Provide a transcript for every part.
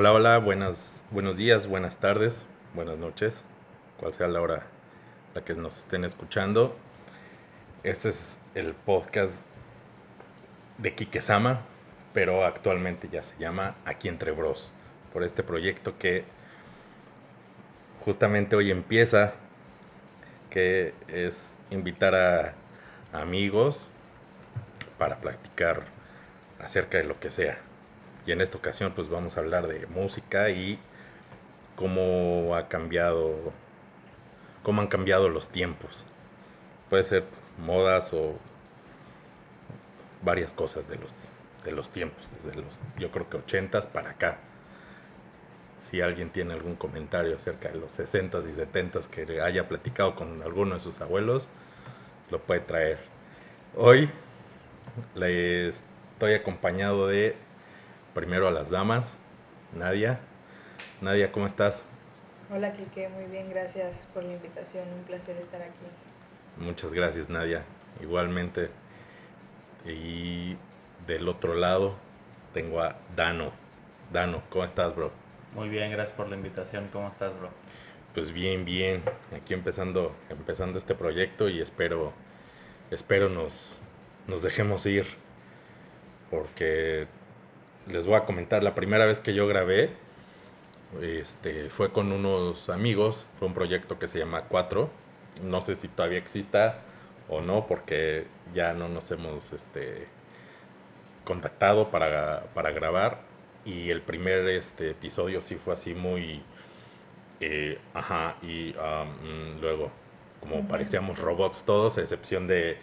Hola, hola, buenas, buenos días, buenas tardes, buenas noches, cual sea la hora la que nos estén escuchando. Este es el podcast de Kikesama, pero actualmente ya se llama Aquí entre Bros, por este proyecto que justamente hoy empieza, que es invitar a amigos para platicar acerca de lo que sea. Y en esta ocasión pues vamos a hablar de música y cómo ha cambiado, cómo han cambiado los tiempos. Puede ser modas o varias cosas de los, de los tiempos, desde los, yo creo que 80s para acá. Si alguien tiene algún comentario acerca de los 60s y 70s que haya platicado con alguno de sus abuelos, lo puede traer. Hoy les estoy acompañado de primero a las damas, Nadia. Nadia, ¿cómo estás? Hola Kike, muy bien, gracias por la invitación, un placer estar aquí. Muchas gracias Nadia, igualmente. Y del otro lado tengo a Dano. Dano, ¿cómo estás, bro? Muy bien, gracias por la invitación. ¿Cómo estás, bro? Pues bien, bien. Aquí empezando, empezando este proyecto y espero, espero nos, nos dejemos ir. Porque les voy a comentar, la primera vez que yo grabé, este, fue con unos amigos, fue un proyecto que se llama Cuatro. No sé si todavía exista o no, porque ya no nos hemos este, contactado para, para grabar. Y el primer este, episodio sí fue así muy... eh, ajá, y um, luego, como parecíamos robots todos, a excepción de,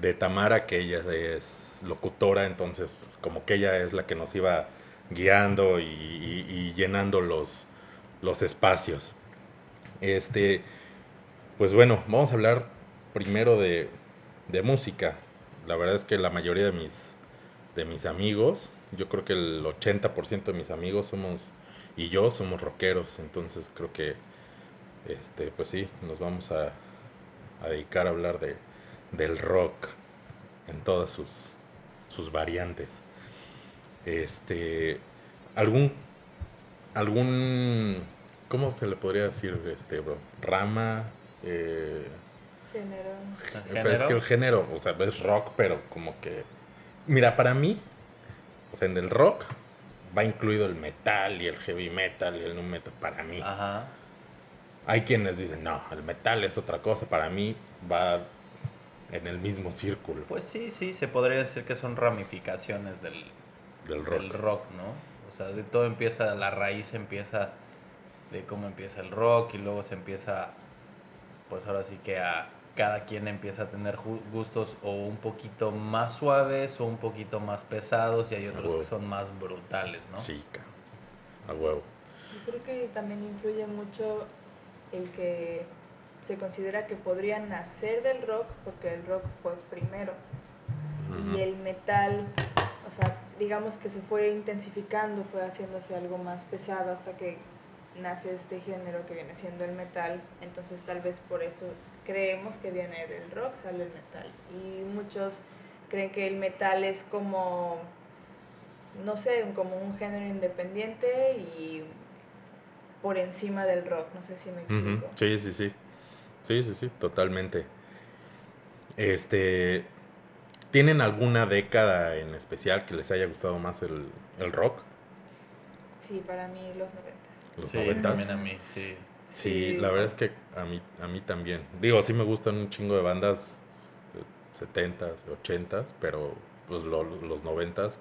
de Tamara, que ella es locutora, entonces como que ella es la que nos iba guiando y, llenando los, los espacios. Este, pues bueno, vamos a hablar primero de, de música. La verdad es que la mayoría de mis, de mis amigos, yo creo que el 80% de mis amigos somos, y yo somos rockeros, entonces creo que, este, pues sí, nos vamos a, a dedicar a hablar de, del rock en todas sus, sus variantes. Este, algún, algún, ¿cómo se le podría decir, este, bro? Rama, eh, Género. pero es que el género, o sea, es rock, pero como que. Mira, para mí, o sea, en el rock va incluido el metal y el heavy metal y el nu metal. Para mí. Ajá. Hay quienes dicen, no, el metal es otra cosa. Para mí va en el mismo círculo Pues sí, sí, se podría decir que son ramificaciones del, del rock. del rock, ¿no? O sea, de todo empieza, la raíz empieza de cómo empieza el rock y luego se empieza, pues ahora sí que a cada quien empieza a tener gustos o un poquito más suaves o un poquito más pesados y hay otros que son más brutales, ¿no? Sí, a huevo. Yo creo que también influye mucho el que se considera que podría nacer del rock, porque el rock fue primero. Y el metal, o sea, digamos que se fue intensificando, fue haciéndose algo más pesado hasta que nace este género que viene siendo el metal. Entonces tal vez por eso creemos que viene del rock, sale el metal. Y muchos creen que el metal es como, no sé, como un género independiente y por encima del rock, no sé si me explico. Sí, sí, sí. Sí, sí, sí, totalmente. Este. ¿Tienen alguna década en especial que les haya gustado más el, el rock? Sí, para mí los noventas. Los Sí, noventas. también a mí, sí. Sí, la verdad es que a mí, a mí también. Digo, sí me gustan un chingo de bandas eh, 70s, 80s, pero pues lo- los 90s.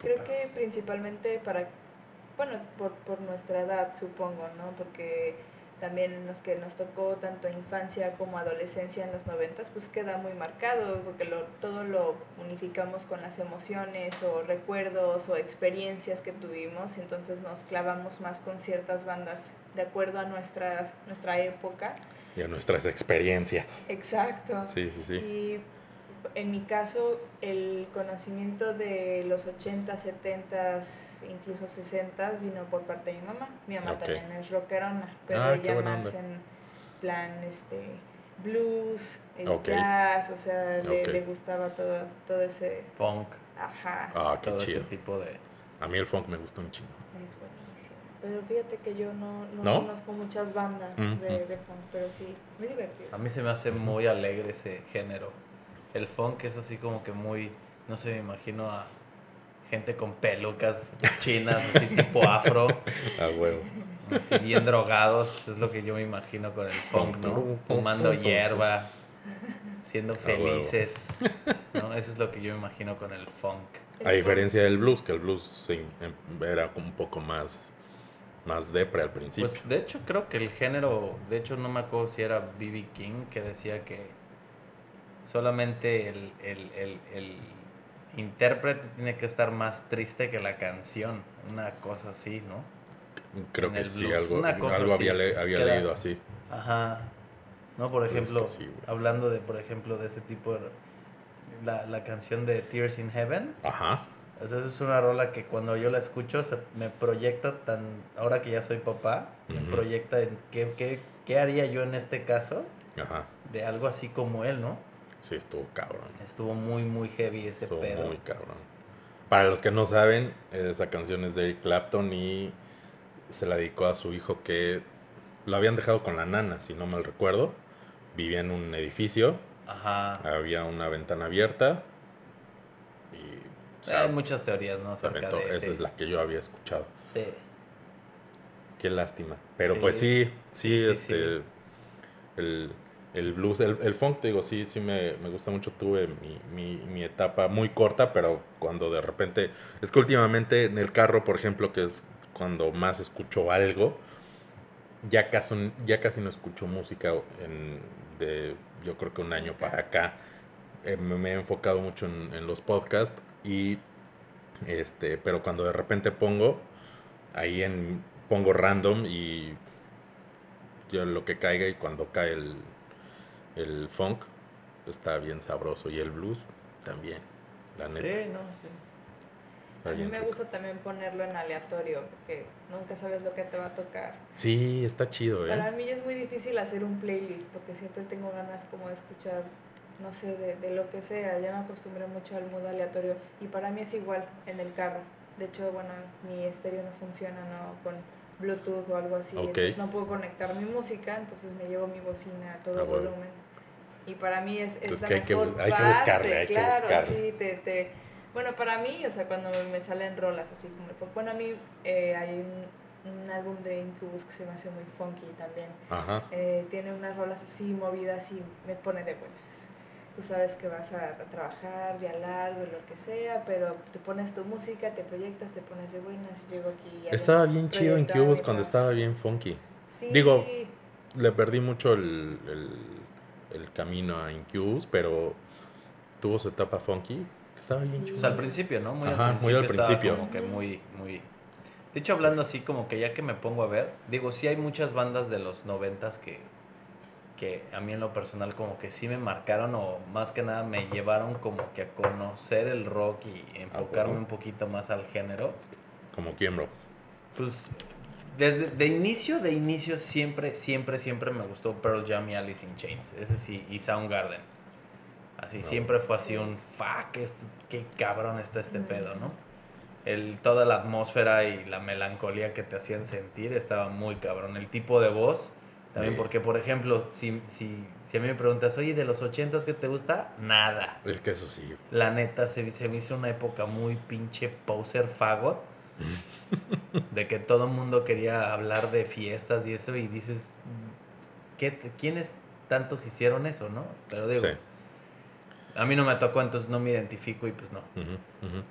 Creo que principalmente para, bueno, por, por nuestra edad, supongo, ¿no? Porque también los que nos tocó tanto infancia como adolescencia en los noventas, pues queda muy marcado, porque lo, todo lo unificamos con las emociones o recuerdos o experiencias que tuvimos, entonces nos clavamos más con ciertas bandas de acuerdo a nuestra, nuestra época. Y a nuestras experiencias. Exacto. Sí, sí, sí. Y en mi caso, el conocimiento de los 80, 70, incluso 60 vino por parte de mi mamá. Mi mamá también es rockerona, pero Ah, qué ella más onda. en plan este blues, el jazz, o sea, le, le gustaba todo, todo ese... Funk, Ajá. Ah, qué todo chido. ese tipo de, A mí el funk me gusta un chingo. Es buenísimo. Pero fíjate que yo no, no, ¿No? conozco muchas bandas Mm, de, mm. de funk, pero sí, muy divertido. A mí se me hace muy alegre ese género. El funk es así como que muy, no sé, me imagino a gente con pelucas chinas, así tipo afro, A huevo. así bien drogados, es lo que yo me imagino con el funk, ¿no? Fumando hierba, siendo felices, ¿no? Eso es lo que yo me imagino con el funk. A diferencia del blues, que el blues sí, em, era un poco más, más depre al principio. Pues de hecho creo que el género, de hecho no me acuerdo si era B.B. King que decía que solamente el, el, el, el intérprete tiene que estar más triste que la canción, una cosa así, ¿no? Creo en que sí, blues, algo, algo había, así, le- había que era- leído así. Ajá. No, por Pues es ejemplo, que sí, güey. hablando de, por ejemplo, de ese tipo de... La, la canción de Tears in Heaven, Ajá. esa es una rola que cuando yo la escucho se me proyecta tan... Ahora que ya soy papá, me proyecta en qué, qué, qué haría yo en este caso Ajá. de algo así como él, ¿no? Sí, estuvo cabrón. Estuvo muy, muy heavy ese Estuvo pedo. muy cabrón. Para los que no saben, esa canción es de Eric Clapton y se la dedicó a su hijo que lo habían dejado con la nana, si no mal recuerdo. Vivía en un edificio, Ajá. había una ventana abierta y se Hay muchas teorías, ¿no? Acerca de Esa es la que yo había escuchado. Sí. Qué lástima. Pero Sí. pues sí, sí, Sí, este. El, el blues, el, el funk, te digo, sí, sí me, me gusta mucho. Tuve mi, mi, mi etapa muy corta, pero cuando de repente. Es que últimamente en el carro, por ejemplo, que es cuando más escucho algo, ya casi, ya casi no escucho música en, de, yo creo que un año para acá. Eh, me, he enfocado mucho en, en los podcasts y este, pero cuando de repente pongo ahí en pongo random y yo lo que caiga y cuando cae el, el funk está bien sabroso y el blues también, la neta. Sí, no, sí. A mí me gusta también ponerlo en aleatorio, porque nunca sabes lo que te va a tocar. Sí, está chido, Para ¿eh? mí es muy difícil hacer un playlist, porque siempre tengo ganas como de escuchar, no sé, de, de lo que sea. Ya me acostumbré mucho al modo aleatorio y para mí es igual en el carro. De hecho, bueno, mi estéreo no funciona, ¿no? Con Bluetooth o algo así. Ok. Entonces no puedo conectar mi música, entonces me llevo mi bocina a todo Ah, bueno. volumen. Y para mí es, es la que hay que mejor bu- hay que parte, buscarle, hay que claro, buscarle. sí, te, te- Bueno, para mí, o sea, cuando me, salen rolas así como el bueno, a mí eh, hay un, un álbum de Incubus que se me hace muy funky también. Ajá. Eh, tiene unas rolas así movidas y me pone de buenas. Tú sabes que vas a, a trabajar día largo, lo que sea, pero te pones tu música, te proyectas, te pones de buenas llego aquí. y Estaba bien chido mi cuando estaba bien funky. Sí, digo, Le perdí mucho el, el, el camino a Incubus, pero tuvo su etapa funky, que estaba bien Sí. chido. Pues al principio, ¿no? Muy Ajá, al muy principio. al estaba principio. Como que muy, muy. De hecho, hablando así, como que ya que me pongo a ver, digo, sí hay muchas bandas de los noventas que, que a mí en lo personal como que sí me marcaron o más que nada me llevaron como que a conocer el rock y enfocarme huevo. un poquito más al género. Como quién, bro. Pues desde de inicio, de inicio siempre, siempre, siempre me gustó Pearl Jam y Alice in Chains. Ese sí, y Soundgarden. Así, No. siempre fue así Sí. un fuck, este- qué cabrón está este Mm. pedo, ¿no? El, toda la atmósfera y la melancolía que te hacían sentir estaba muy cabrón. El tipo de voz, también Sí. porque, por ejemplo, si, si, si a mí me preguntas, oye, de los ochentas que te gusta? Nada. Es que eso sí. La neta, se, se me hizo una época muy pinche poser fagot. de que todo el mundo quería hablar de fiestas y eso, y dices, ¿qué, ¿quiénes tantos hicieron eso, no? Pero digo, Sí. a mí no me tocó, entonces no me identifico y pues no.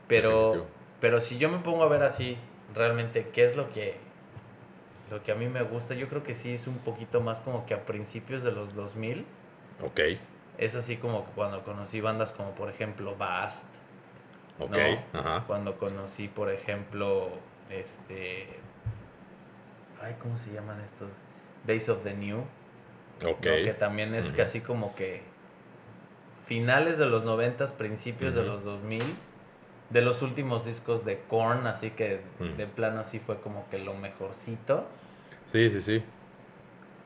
Pero, definitivo. pero si yo me pongo a ver así, realmente, ¿qué es lo que, lo que a mí me gusta? Yo creo que sí es un poquito más como que a principios de los 2000. Ok, Es así como cuando conocí bandas como por ejemplo Bast, ok, No. ajá. cuando conocí por ejemplo este ay cómo se llaman estos Days of the New Ok. ¿no? que también es casi como que finales de los noventas principios de los 2000 de los últimos discos de Korn así que de plano así fue como que lo mejorcito Sí, sí, sí.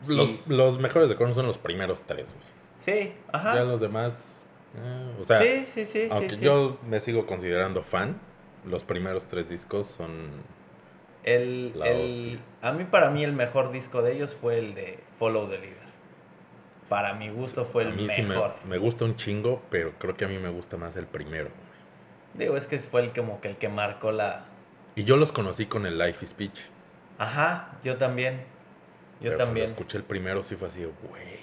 Los, Y- los mejores de Korn son los primeros tres, güey. sí ajá Ya los demás. Eh, o sea, sí sí sí aunque yo me sigo considerando fan, los primeros tres discos son... El, el- a mí, para mí, el mejor disco de ellos fue el de Follow the Leader. Para mi gusto fue a el mí sí me, mejor. me gusta un chingo, pero creo que a mí me gusta más el primero. Digo, es que fue el como que el que marcó la. Y yo los conocí con el Life is Speech. Ajá, yo también. Yo pero también. Cuando escuché el primero sí fue así, güey,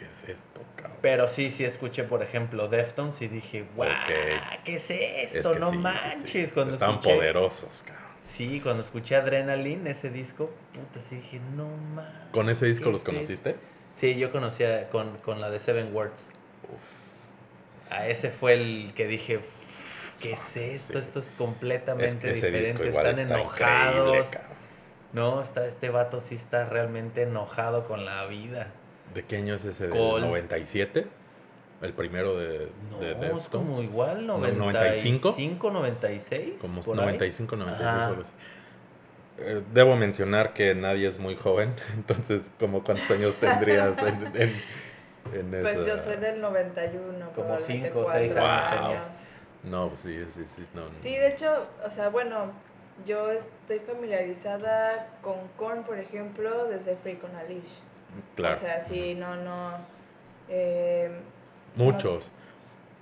¿qué es esto, cabrón? Pero sí, sí escuché, por ejemplo, Deftones y dije, guau. ¿qué es Es esto? que no sí, sí, manches. sí. Cuando Estaban escuché- poderosos, cabrón. Sí, cuando escuché Adrenaline, ese disco, puta, sí dije, no mames. ¿Con ese disco ¿qué los es esto?". conociste? Sí, yo conocía con, con la de Seven Words. A ese fue el que dije, "Uf, ¿qué es esto? Esto es Es completamente que ese disco diferente. Están está enojados. No, está, este vato sí está realmente enojado con la vida. ¿De qué año es ese? ¿Del Col. 97? El primero de, No, de es Deftones. como igual, ¿No, 95, 95? 96. Como por ahí. 95, 96, Ajá. algo así. Eh, Debo mencionar que nadie es muy joven, entonces, como cuántos años tendrías en, en, en Pues esa- yo soy del 91, Como probablemente cinco o seis cuatro años No, pues sí, sí, sí. No, no. Sí, de hecho, o sea, bueno, yo estoy familiarizada con Korn, por ejemplo, desde Freak on a Leash. Claro. O sea, sí, no, no. eh, Muchos.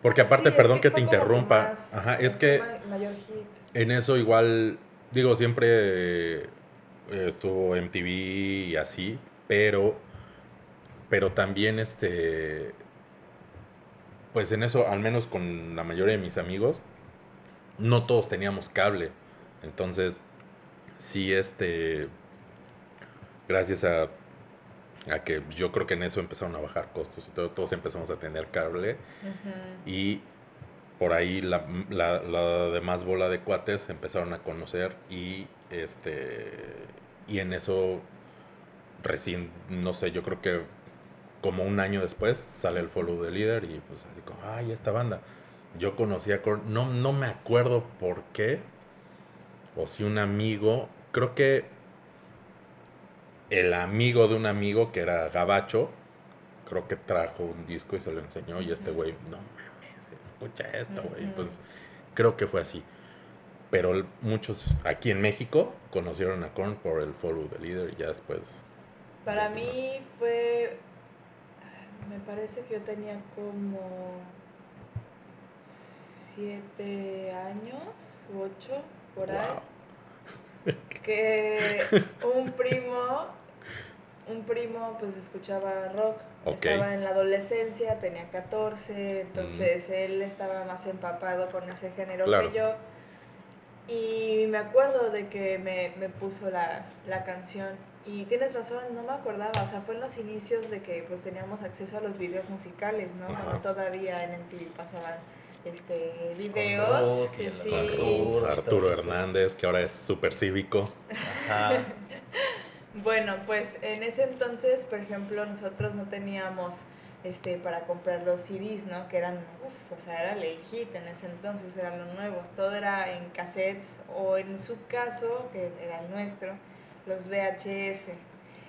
Porque aparte, sí, es perdón que, te interrumpa. más- Ajá, es que ma- mayor hit. en eso igual, digo, siempre eh, estuvo MTV y así, pero, pero también este, pues en eso, al menos con la mayoría de mis amigos, no todos teníamos cable. Entonces, sí, este, gracias a, a que yo creo que en eso empezaron a bajar costos y todo, todos empezamos a tener cable. Y por ahí la, la, la demás bola de cuates se empezaron a conocer y este y en eso recién no sé yo creo que como un año después sale el follow the leader y pues así como ay esta banda yo conocí a Korn no no me acuerdo por qué o si un amigo creo que el amigo de un amigo que era gabacho creo que trajo un disco y se lo enseñó y este güey no mames escucha esto güey entonces creo que fue así pero muchos aquí en México conocieron a Korn por el follow the leader y ya después Para mí fue. Me parece que yo tenía como. siete años ocho, por ahí. Que un primo, un primo pues escuchaba rock, estaba en la adolescencia, tenía 14, entonces él estaba más empapado con ese género Claro. que yo. Y me acuerdo de que me, me puso la, la canción. Y tienes razón, no me acordaba, o sea, fue en los inicios de que pues teníamos acceso a los videos musicales, ¿no? Cuando todavía en MTV pasaban este videos el sí. Con Arturo. Arturo. Hernández que ahora es súper cívico Ajá. Bueno, pues en ese entonces, por ejemplo, nosotros no teníamos este para comprar los CDs, ¿no? Que eran, uff, o sea, era el hit en ese entonces, era lo nuevo. Todo era en cassettes o en su caso, que era el nuestro, los VHS.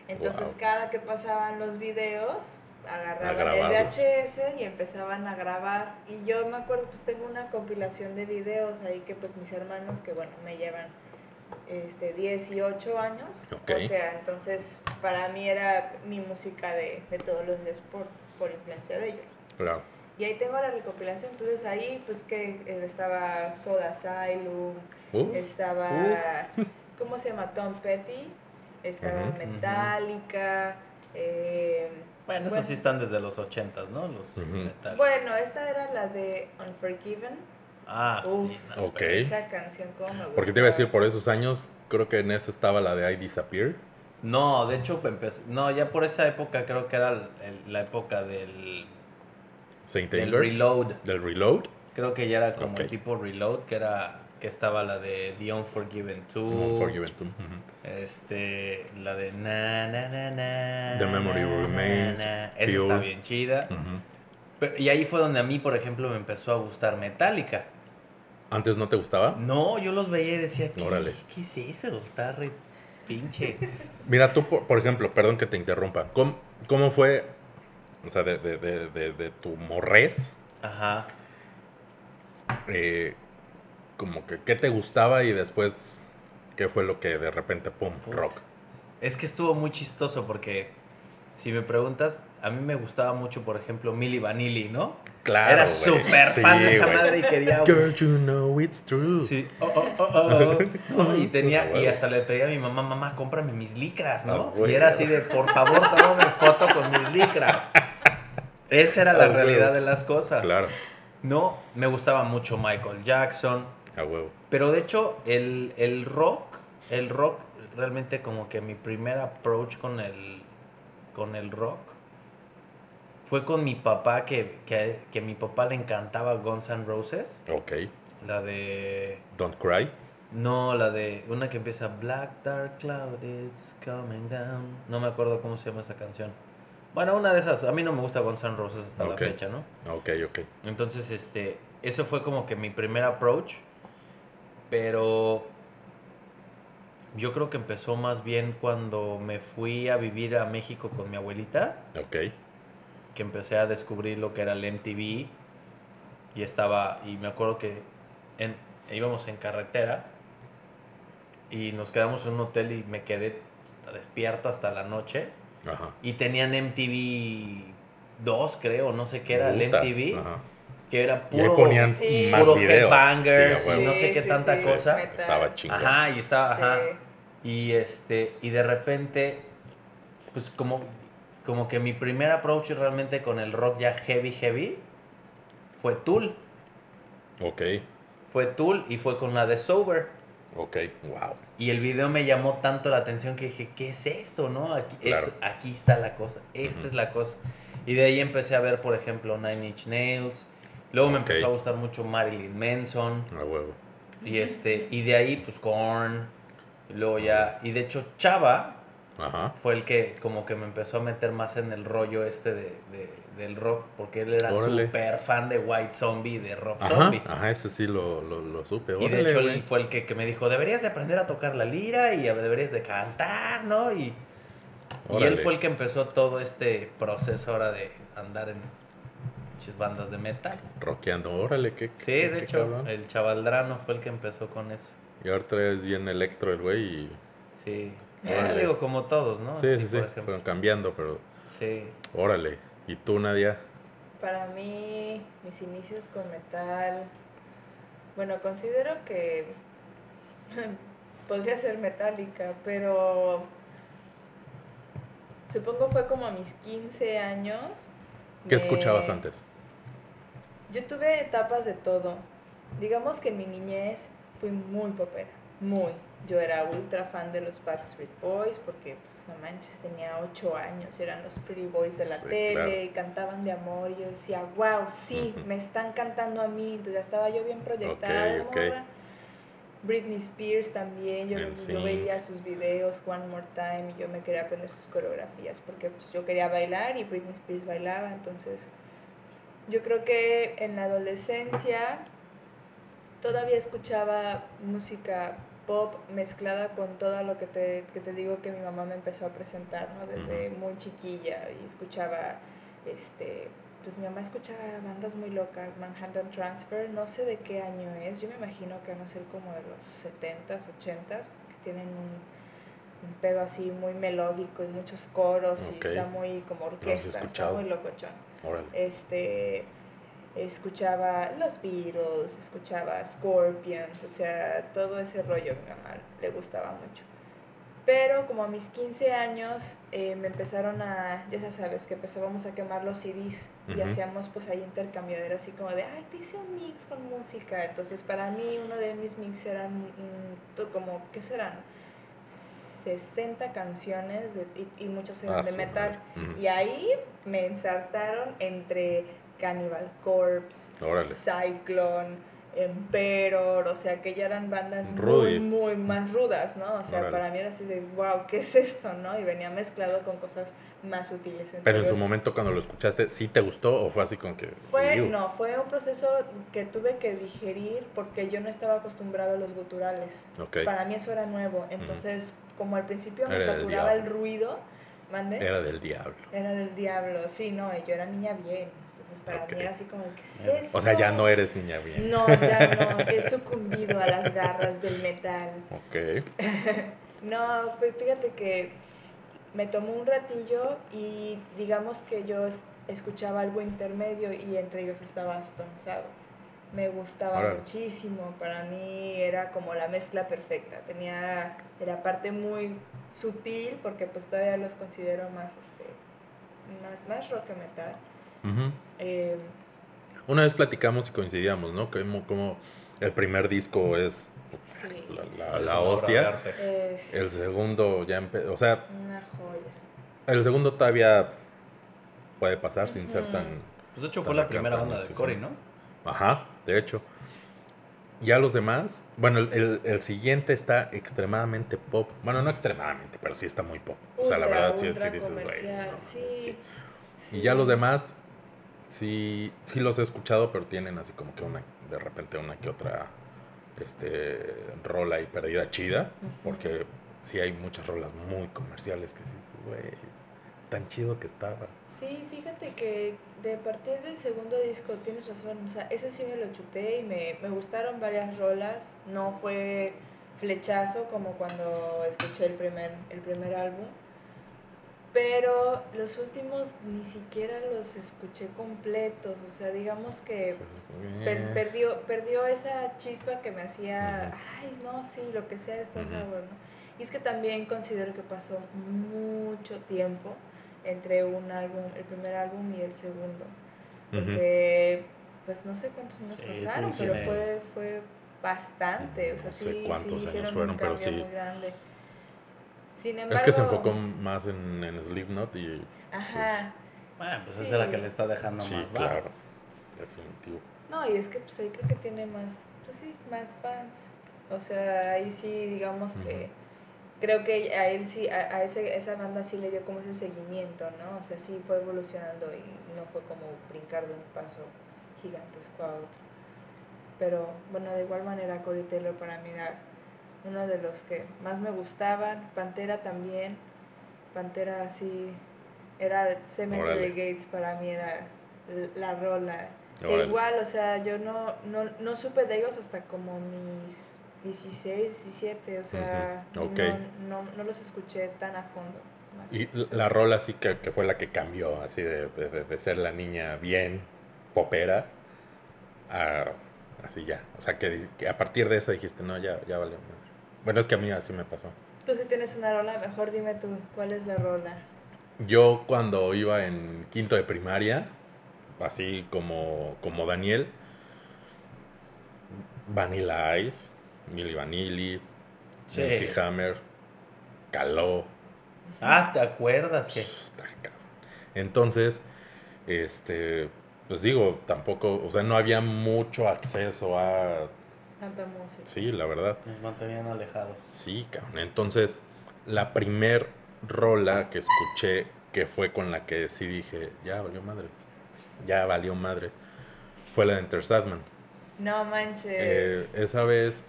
Entonces, Wow. cada que pasaban los videos, agarraban el. VHS y empezaban a grabar. Y yo me acuerdo, pues tengo una compilación de videos ahí que pues mis hermanos, que bueno, me llevan este, 18 años. Ok. O sea, entonces para mí era mi música de, de todos los días por, por influencia de ellos. claro Y ahí tengo la recopilación, entonces ahí pues que eh, estaba Soda Asylum, Uh, estaba, ¿cómo se llama? Tom Petty, estaba. Metallica, eh, Bueno, esos sí están desde los ochentas, ¿no? Los metal. Bueno, esta era la de Unforgiven, ah, Uf. sí. no, Ok. esa canción como me porque te iba a decir por esos años creo que en eso estaba la de I Disappear No, de hecho empezó. No, ya por esa época creo que era el- el- la época del, Saint del Taylor Reload. del Reload Creo que ya era como Ok. tipo Reload, que era que estaba la de The Unforgiven 2. Unforgiven Two, ujú. Este, la de na na na na. The Memory na, Remains, na, na. Esa está bien chida. Pero- y ahí fue donde a mí, por ejemplo, me empezó a gustar Metallica. antes no te gustaba No, yo los veía y decía, ¿qué, Órale. ¿qué es eso? Está re pinche. Mira, tú, por, por ejemplo, perdón que te interrumpa. ¿Cómo, cómo fue, o sea, de, de, de, de, de tu morrez, Ajá. eh, como que qué te gustaba y después qué fue lo que de repente, pum, rock. Es que estuvo muy chistoso porque si me preguntas, a mí me gustaba mucho, por ejemplo, Milli Vanilli, ¿no? Claro. Era súper Sí, fan de esa madre y quería. Girl, you know it's true. Sí. Oh, oh, oh, oh. No, y tenía, y hasta le pedía a mi mamá, mamá, cómprame mis licras, Ah, ¿no? güey. y era así de, por favor, tómame foto con mis licras. Esa era la Ah, realidad de las cosas. Claro, No, me gustaba mucho Michael Jackson. A huevo. Pero de hecho, el, el rock, el rock, realmente como que mi primer approach con el, con el rock fue con mi papá, que, que, que a mi papá le encantaba Guns N' Roses. Ok. La de... Don't cry. No, la de una que empieza Black Dark Cloud is coming down. No me acuerdo cómo se llama esa canción. Bueno, una de esas. A mí no me gusta Guns N' Roses hasta la fecha, ¿no? Ok, ok. Entonces, este, eso fue como que mi primer approach, pero yo creo que empezó más bien cuando me fui a vivir a México con mi abuelita, Ok. que empecé a descubrir lo que era el MTV y estaba, y me acuerdo que en- íbamos en carretera y nos quedamos en un hotel y me quedé despierto hasta la noche Ajá. y tenían MTV 2, creo, no sé qué era el MTV Ajá. Que era Y ahí puro ponían Sí. más Puro videos. headbangers Sí, a y no sé qué tanta cosa. metal. Estaba chingón. Ajá, y estaba, Sí. ajá. Y este, y de repente, pues como, como que mi primer approach realmente con el rock ya heavy, heavy, fue Tool. Ok, Fue Tool y fue con la de Sober. ok, wow. Y el video me llamó tanto la atención que dije, ¿qué es esto, no? Aquí, Claro. esto- aquí está la cosa, esta es la cosa. Y de ahí empecé a ver, por ejemplo, Nine Inch Nails. Luego me empezó a gustar mucho Marilyn Manson. A huevo. Y este, y de ahí, pues Korn. Y luego ya. Y de hecho, Chava Ajá. fue el que como que me empezó a meter más en el rollo este de, de- del rock. Porque él era súper fan de White Zombie, de Rob Ajá, Zombie. ajá, ese sí lo, lo, lo supe. Y de hecho él fue el que, que me dijo, deberías de aprender a tocar la lira y deberías de cantar, ¿no? Y, y él fue el que empezó todo este proceso ahora de andar en pinches bandas de metal. Rockeando, órale, qué Sí, qué- de qué hecho, cabrón. el chavaldrano fue el que empezó con eso. Y ahora traes bien electro el güey y... Sí. Órale. Eh, digo, como todos, ¿no? Sí, Así, sí, sí, fueron cambiando, pero Sí. órale. ¿Y tú, Nadia? Para mí, mis inicios con metal, bueno, considero que podría ser metálica, pero supongo fue como a mis 15 años. ¿Qué me- escuchabas antes? Yo tuve etapas de todo. Digamos que en mi niñez fui muy popera, muy. Yo era ultra fan de los Backstreet Boys porque, pues, no manches, tenía 8 años, eran los Pretty Boys de la Sí, tele, claro. y cantaban de amor, y yo decía, wow, sí, me están cantando a mí, entonces ya estaba yo bien proyectada Ok, de ok. morra. Britney Spears también, yo, yo veía sus videos One More Time y yo me quería aprender sus coreografías porque pues, yo quería bailar y Britney Spears bailaba, entonces yo creo que en la adolescencia todavía escuchaba música pop mezclada con todo lo que te, que te digo que mi mamá me empezó a presentar, ¿no? Desde muy chiquilla y escuchaba, este, pues mi mamá escuchaba bandas muy locas, Manhattan Transfer, no sé de qué año es, yo me imagino que van a ser como de los 70s, 80s, porque tienen un, un pedo así muy melódico y muchos coros y está muy como orquesta, está muy locochón Órale. este escuchaba los Beatles, escuchaba Scorpions, o sea, todo ese rollo a mi mamá le gustaba mucho. Pero como a mis 15 años eh, me empezaron a, ya sabes, que empezábamos a quemar los CDs y hacíamos pues ahí intercambiadera así como de, ay, te hice un mix con música. Entonces para mí uno de mis mix eran mm, como, ¿qué serán? 60 canciones de- y, y muchas eran Ah, de metal. Y ahí me ensartaron entre Cannibal Corpse, Órale. Cyclone, Emperor, o sea que ya eran bandas Rudy. muy, muy más rudas, ¿no? O sea, Órale. para mí era así de, wow, ¿qué es esto, no? Y venía mezclado con cosas más útiles. Pero en su momento cuando lo escuchaste, ¿sí te gustó o fue así con que... No, fue un proceso que tuve que digerir porque yo no estaba acostumbrado a los guturales. Para mí eso era nuevo. Entonces, como al principio me Era saturaba el ruido, ¿mande? Era del diablo. Era del diablo, sí, no, yo era niña bien. Entonces para mí era así como, ¿qué es eso? O sea, ya no eres niña bien. No, ya no, he sucumbido a las garras del metal. Ok. No, pues fíjate que me tomó un ratillo y digamos que yo es- escuchaba algo intermedio y entre ellos estaba Stone Sour. Me gustaba muchísimo, para mí era como la mezcla perfecta. Tenía la parte muy sutil porque pues todavía los considero más este más, más rock que metal. Eh, Una vez platicamos y coincidíamos, ¿no? Como, como el primer disco es sí, la, la- la hostia. es El segundo ya empezó. O sea, una joya. el segundo todavía puede pasar sin ser tan. Pues de hecho fue la primera banda de ¿no? ¿no? Ajá, de hecho. Ya los demás. Bueno, el, el- el siguiente está extremadamente pop. Bueno, no extremadamente, pero sí está muy pop. O sea, la verdad sí, sí dices, güey. no sí, sí. sí. Y ya los demás, sí, sí los he escuchado, pero tienen así como que una, de repente una que otra, este, rola y perdida chida, porque sí hay muchas rolas muy comerciales que sí, dices, güey, tan chido que estaba. Sí, fíjate que de partir del segundo disco tienes razón, o sea, ese sí me lo chuté y me, me gustaron varias rolas, no fue flechazo como cuando escuché el primer, el primer álbum, pero los últimos ni siquiera los escuché completos, o sea, digamos que per- perdió, perdió esa chispa que me hacía, ay, no, sí, lo que sea está Ujú. sabor, ¿no? Y es que también considero que pasó mucho tiempo entre un álbum, el primer álbum y el segundo, porque pues no sé cuántos años Sí, pasaron, tú pero fue, fue bastante, o sea, No sé sí, cuántos sí años fueron, pero sí. muy grande. Sin embargo, Es que se enfocó más en, en Slipknot y... Ajá. Bueno, pues Sí. esa es la que le está dejando sí, más claro, varo. definitivo. No, y es que pues ahí creo que tiene más, pues sí, más fans. O sea, ahí sí, digamos que. Creo que a él sí, a, a ese, esa banda sí le dio como ese seguimiento, ¿no? O sea, sí fue evolucionando y no fue como brincar de un paso gigantesco a otro. Pero bueno, de igual manera Corey Taylor para mí era uno de los que más me gustaban. Pantera también. Pantera sí era Cemetery Órale. Gates para mí era la rola. Que igual, o sea, yo no, no, no supe de ellos hasta como mis 16, 17, o sea, no, no, no los escuché tan a fondo. más Y que- la rola sí que, que fue la que cambió, así de, de- de- ser la niña bien popera a así ya. O sea, que, que a partir de esa dijiste, no, ya, ya vale. madre". Bueno, es que a mí así me pasó. Tú sí tienes una rola, mejor dime tú, ¿cuál es la rola? Yo cuando iba en quinto de primaria, así como, como Daniel, Vanilla Ice, Milli Vanilli, Sí. Hammer, Caló, Ah, ¿te acuerdas que? Entonces, este, pues digo, tampoco, o sea, no había mucho acceso a, Tanta música. sí, la verdad, Nos mantenían alejados. sí, cabrón. Entonces, la primer rola que escuché, que fue con la que sí dije, ya valió madres, ya valió madres, fue la de Enter Sandman. No manches. Eh, esa vez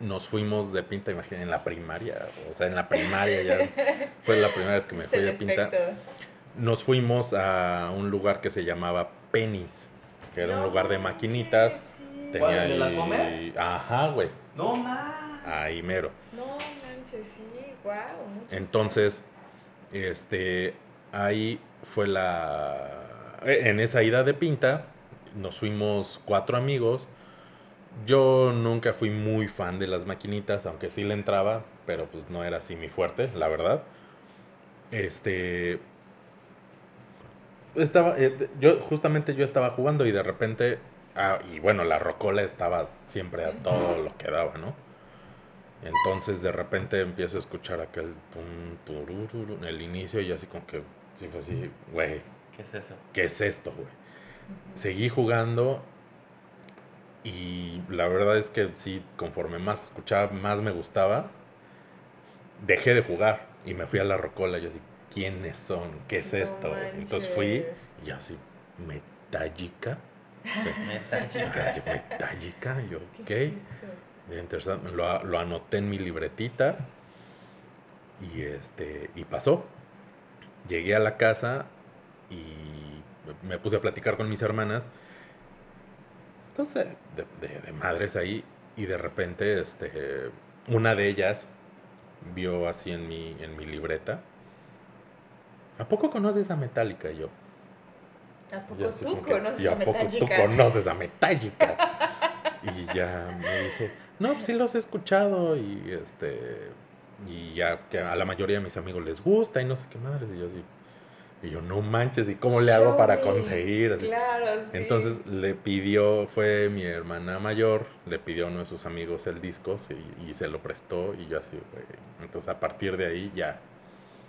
nos fuimos de pinta, imagínate, en la primaria, o sea, en la primaria ya fue la primera vez que me fui de pinta. Nos fuimos a un lugar que se llamaba Penny's, que era un lugar de maquinitas. sí. Tenía ¿Cuál, el de la ahí- Comer? Ajá, güey. No más. Ahí mero. No manches, sí, wow. Entonces, este, ahí fue la... eh, En esa ida de pinta, nos fuimos cuatro amigos. Yo nunca fui muy fan de las maquinitas, aunque sí le entraba, pero pues no era así mi fuerte, la verdad. Este... Estaba, eh, yo justamente yo estaba jugando y de repente, ah, y bueno, la rocola estaba siempre a todo lo que daba, ¿no? Entonces de repente empiezo a escuchar aquel tum, el inicio y así como que sí fue así, güey, ¿Qué es eso? ¿qué es esto, güey? Seguí jugando y la verdad es que sí, conforme más escuchaba, más me gustaba. Dejé de jugar y me fui a la rocola yo así, ¿quiénes son? ¿Qué es No esto? Entonces fui y así, metallica. Sí, y yo, ¿Qué ok. es? Interesante, lo, lo anoté en mi libretita y este y pasó. Llegué a la casa y me puse a platicar con mis hermanas. Entonces, de, de- de madres ahí. Y de repente, este, una de ellas vio así en mi, en mi libreta. ¿A poco conoces a Metallica? Y yo. ¿A poco tú como que, conoces ¿y a a poco tú Metallica? conoces a Metallica? y ya me dice, no, pues sí los he escuchado y este y ya que a la mayoría de mis amigos les gusta y no sé qué madres y yo así y yo no manches y cómo le hago para conseguir así. Claro, sí. Entonces le pidió, fue mi hermana mayor, le pidió a uno de sus amigos el disco sí, y se lo prestó y yo así, güey. Entonces a partir de ahí ya,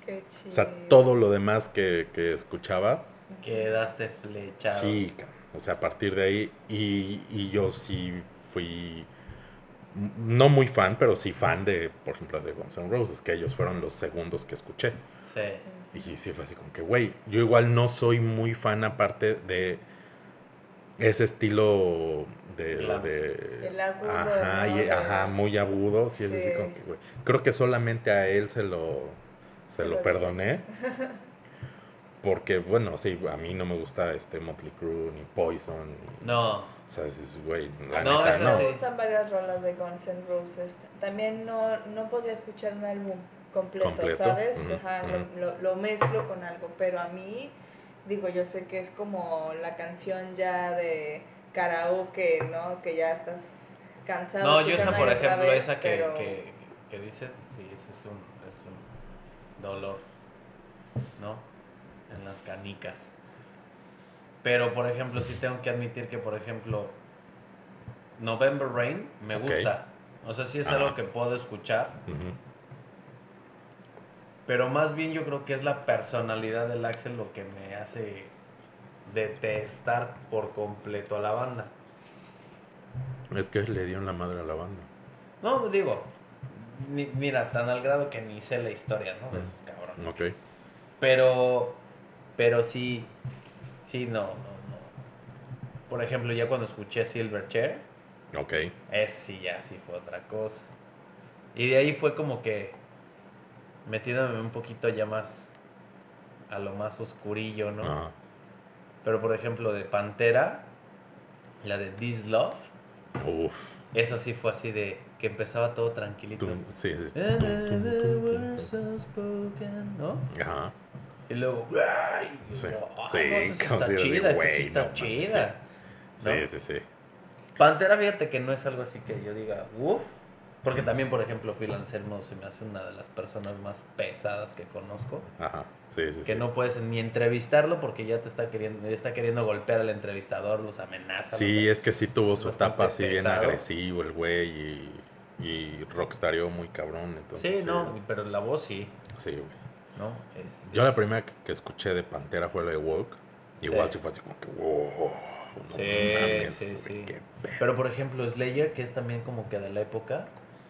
Qué chido. o sea, todo lo demás que, que escuchaba, Quedaste flechado. Sí, o sea, a partir de ahí, y, y yo sí fui, no muy fan, pero sí fan de, por ejemplo, de Guns N' Roses, que ellos fueron los segundos que escuché. Sí. Y sí fue así como que, güey, yo igual no soy muy fan aparte de ese estilo de... Glam. de El agudo, Ajá, ¿no? y- ajá, muy agudo, sí, es así Sí. como que, güey. Creo que solamente a él se lo, se Se lo lo perdoné. Porque, bueno, sí, a mí no me gusta este Motley Crue, ni Poison. No. O sea, es- güey, la No, neta, eso no. Me gustan varias rolas de Guns N' Roses. También no, no podría escuchar un álbum completo, Completo, ¿sabes? Ajá, lo, lo- lo mezclo con algo, pero a mí, digo, yo sé que es como la canción ya de karaoke, ¿no? Que ya estás cansado. No, yo esa, por ejemplo, vez, esa que, pero- que, que dices, sí, ese es un, es un dolor, ¿no? En las canicas. Pero, por ejemplo, sí tengo que admitir que, por ejemplo, November Rain me gusta. O sea, sí es Ajá. algo que puedo escuchar, Ujú. Pero más bien yo creo que es la personalidad del Axel lo que me hace detestar por completo a la banda. Es que le dio en la madre a la banda. No, digo, ni- mira, tan al grado que ni sé la historia, ¿no? De Mm. esos cabrones. Ok. Pero, pero sí, sí, no, no, no. Por ejemplo, ya cuando escuché Silverchair, Ok. es sí, ya sí fue otra cosa. Y de ahí fue como que metiéndome un poquito ya más a lo más oscurillo, ¿no? Ajá. Pero por ejemplo, de Pantera, la de This Love, Uf. esa sí fue así de que empezaba todo tranquilito. Tum, sí, sí. ¿no? Ajá. Y luego, Sí, "Ah, sí, no, esta sí está chida, esta "Güey, sí está no mames", chida. ¿no? Sí, sí, sí. Pantera, fíjate que no es algo así que yo diga, uff. Porque también, por ejemplo, Phil Anselmo se me hace una de las personas más pesadas que conozco. Ajá. Sí, sí, Que sí. no puedes ni entrevistarlo porque ya te está queriendo, está queriendo golpear al entrevistador, los amenaza. Sí, los- es que sí tuvo su etapa así bien agresivo el güey y, y rockstareó muy cabrón. Entonces, Sí, no, pero la voz sí, Sí, güey. ¿no? Este, Yo la primera que, escuché de Pantera fue la de Walk. Igual Sí. sí fue así como que, wow. no Sí, mames, sí, sí. qué pedo". Pero por ejemplo, Slayer, que es también como que de la época,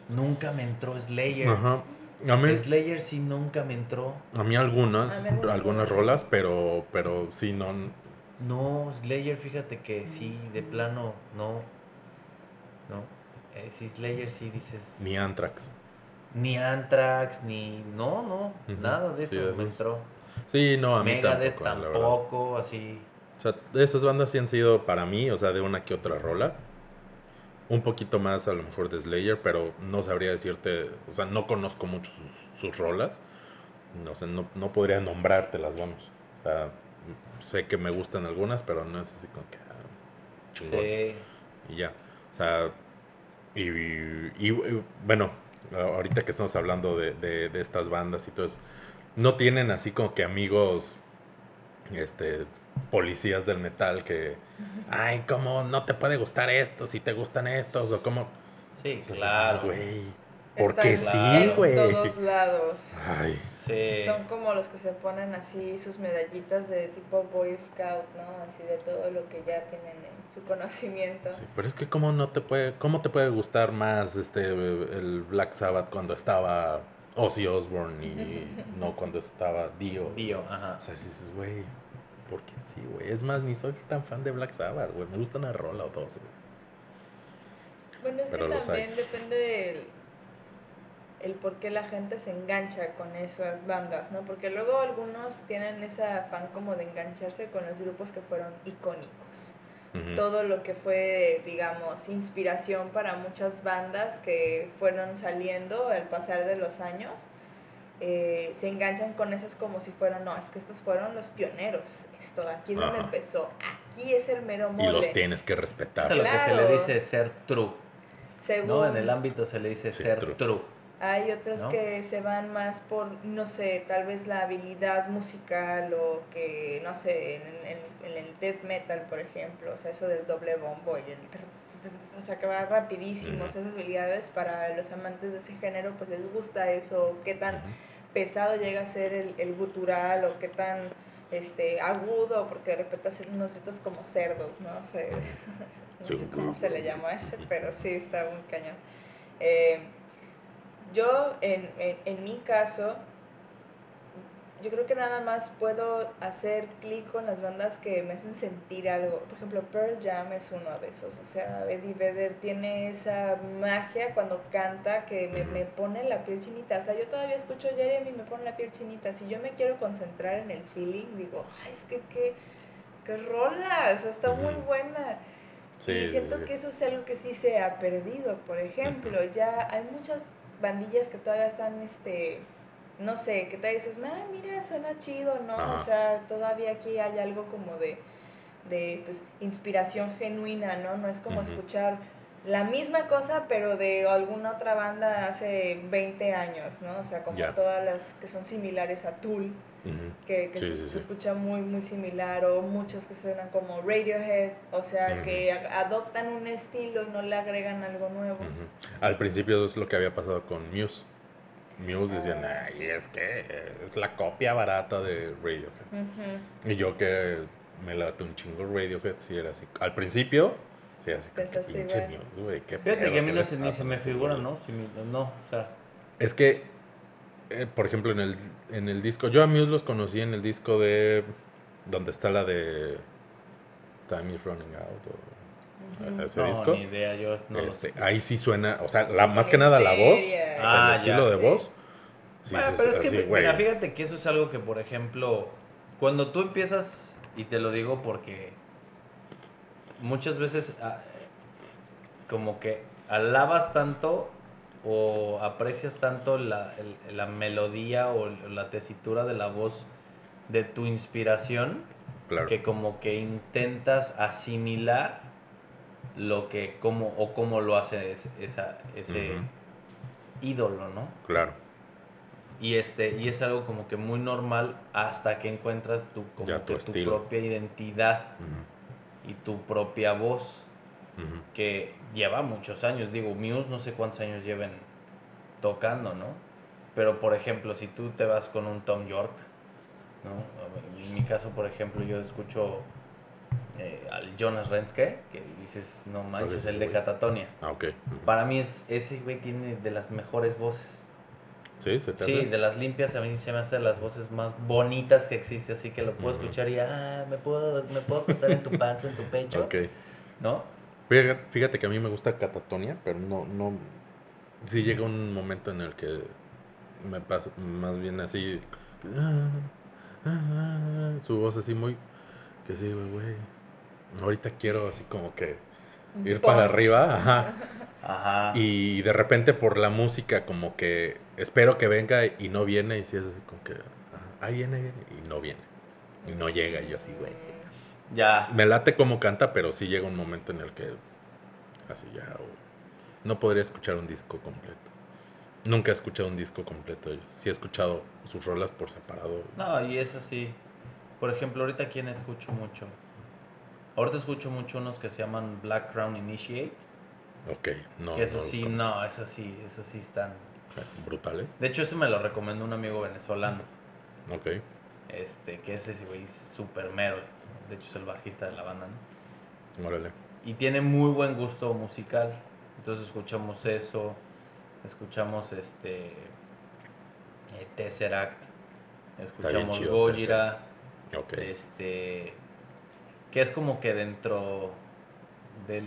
nunca me entró Slayer. Ajá. A mí, Slayer sí nunca me entró. a mí algunas, A mí algunas rolas, pero, pero sí, no. No, Slayer, fíjate que sí, de plano, no. No. Eh, sí, Slayer sí dices. Ni Anthrax. Ni Anthrax, ni. No, no, nada de eso sí, me entró. Sí, no, a mí Megadeth tampoco. tampoco, así. O sea, esas bandas sí han sido para mí, o sea, de una que otra rola. Un poquito más a lo mejor de Slayer, pero no sabría decirte, o sea, no conozco mucho sus, sus rolas. No, o sea, no, no podría nombrártelas, vamos. O sea, sé que me gustan algunas, pero no es así como que... ah, chingón. Sí. Y ya. O sea, y, y- y, bueno, ahorita que estamos hablando de, de- de estas bandas y todo eso, no tienen así como que amigos, este, policías del metal que, ay, ¿cómo no te puede gustar esto si te gustan estos? O como, Sí, claro. güey, porque Están sí, en güey. todos lados. Ay, Sí. Son como los que se ponen así sus medallitas de tipo Boy Scout, ¿no? Así de todo lo que ya tienen en su conocimiento. sí, pero es que cómo no te puede, cómo te puede gustar más este el Black Sabbath cuando estaba Ozzy Osbourne y no cuando estaba Dio. Dio, ajá. O sea, dices, güey, ¿por qué sí, güey? Es más, ni soy tan fan de Black Sabbath, güey. Me gusta una rola o dos, güey. Bueno, es Pero que hay. también depende del... el por qué la gente se engancha con esas bandas, ¿no? Porque luego algunos tienen ese afán como de engancharse con los grupos que fueron icónicos. Todo lo que fue, digamos, inspiración para muchas bandas que fueron saliendo al pasar de los años, eh, se enganchan con esas como si fueran, no, es que estos fueron los pioneros, esto, aquí es donde Ajá. empezó, aquí es el mero Y mole. los tienes que Eso respetar. es lo que se Claro. le dice ser true. Según- ¿no? En el ámbito se le dice Sí, ser true. true. Hay otros ¿no? que se van más por, no sé, tal vez la habilidad musical o que, no sé, en, en- en el death metal, por ejemplo, o sea, eso del doble bombo y el... O sea, que va rapidísimo, esas habilidades para los amantes de ese género, pues les gusta eso, qué tan pesado llega a ser el, el gutural o qué tan este, agudo, porque de repente hacen unos gritos como cerdos, ¿no? sé, no sé cómo se le llama ese, pero sí está muy cañón. Eh, yo, en, en, en mi caso, yo creo que nada más puedo hacer clic con las bandas que me hacen sentir algo. Por ejemplo, Pearl Jam es uno de esos. O sea, Eddie Vedder tiene esa magia cuando canta que me, me pone la piel chinita. O sea, yo todavía escucho Jeremy y me pone la piel chinita. Si yo me quiero concentrar en el feeling, digo, ay, es que qué, qué rola, o sea, está muy buena. Sí, y siento sí. que eso es algo que sí se ha perdido. Por ejemplo, ya hay muchas bandillas que todavía están, este, no sé, que todavía dices, ah, mira, suena chido, ¿no? Ajá. O sea, todavía aquí hay algo como de, de pues, inspiración genuina, ¿no? No es como escuchar la misma cosa, pero de alguna otra banda hace 20 años, ¿no? O sea, como todas las que son similares a Tool que, que Sí, se, sí, se sí. escucha muy muy similar o muchos que suenan como Radiohead, o sea, que adoptan un estilo y no le agregan algo nuevo. Al principio es lo que había pasado con Muse. Muse decían, Ah, ay, es que es la copia barata de Radiohead. Y yo que me late un chingo Radiohead, sí era así. Al principio, sí, así como que Pensaste pinche. Muse, güey. qué Fíjate pedo, que a mí ¿qué no se, ni se me figura? ¿no? Si mi- no, o sea, Es que, eh, por ejemplo, en el, en el disco, yo a Muse los conocí en el disco de, donde está la de Time is Running Out. o-. ese no, disco. ni idea, yo no Este, ahí sí suena, o sea, la, más que nada la voz, o sea, Ah, el estilo ya, de sí. voz. Sí, Bueno, pero es así, que, güey. mira, fíjate que eso es algo que, por ejemplo, cuando tú empiezas, y te lo digo porque muchas veces ah, como que alabas tanto o aprecias tanto la, el- la melodía o la tesitura de la voz de tu inspiración Claro. que como que intentas asimilar lo que como o cómo lo hace ese, esa- ese ídolo, ¿no? Claro. Y este, y es algo como que muy normal hasta que encuentras tu, como Ya, que tu propia identidad y tu propia voz, que lleva muchos años. Digo, Muse no sé cuántos años lleven tocando, ¿no? Pero por ejemplo, si tú te vas con un Tom York, ¿no? En mi caso, por ejemplo, yo escucho eh, al Jonas Renske, que dices, no manches, es el de? Catatonia. Ah, ok. Para mí es, ese güey tiene de las mejores voces. Sí, se te Sí, de las limpias a mí se me hace de las voces más bonitas que existe, así que lo puedo escuchar y ah, me puedo, me puedo acostar en tu panza, en tu pecho, Ok. ¿no? Fíjate, fíjate que a mí me gusta Catatonia, pero no, no. Sí llega un momento en el que me pasa más bien así. ah, ah, ah, Su voz así muy. Que sí, güey, güey. Ahorita quiero así como que ir para arriba, ajá. Ajá. Y de repente por la música, como que espero que venga y no viene, y si es así como que. ahí viene, viene, y no viene. Y no llega, y yo así, güey. ya. Me late como canta, pero sí llega un momento en el que así ya no podría escuchar un disco completo. Nunca he escuchado un disco completo. ellos. Sí he escuchado sus rolas por separado. No, y es así. Por ejemplo, ahorita quién escucho mucho. Ahorita escucho mucho unos que se llaman Black Crown Initiate. Ok, no. que eso no sí, no, eso sí, eso sí están. Brutales. De hecho, eso me lo recomendó un amigo venezolano. Ok. Este, que ese güey es super mero. De hecho, es el bajista de la banda, ¿no? Órale. y tiene muy buen gusto musical. Entonces escuchamos eso, escuchamos este eh, Tesseract, escuchamos Gojira, Ok. este que es como que dentro del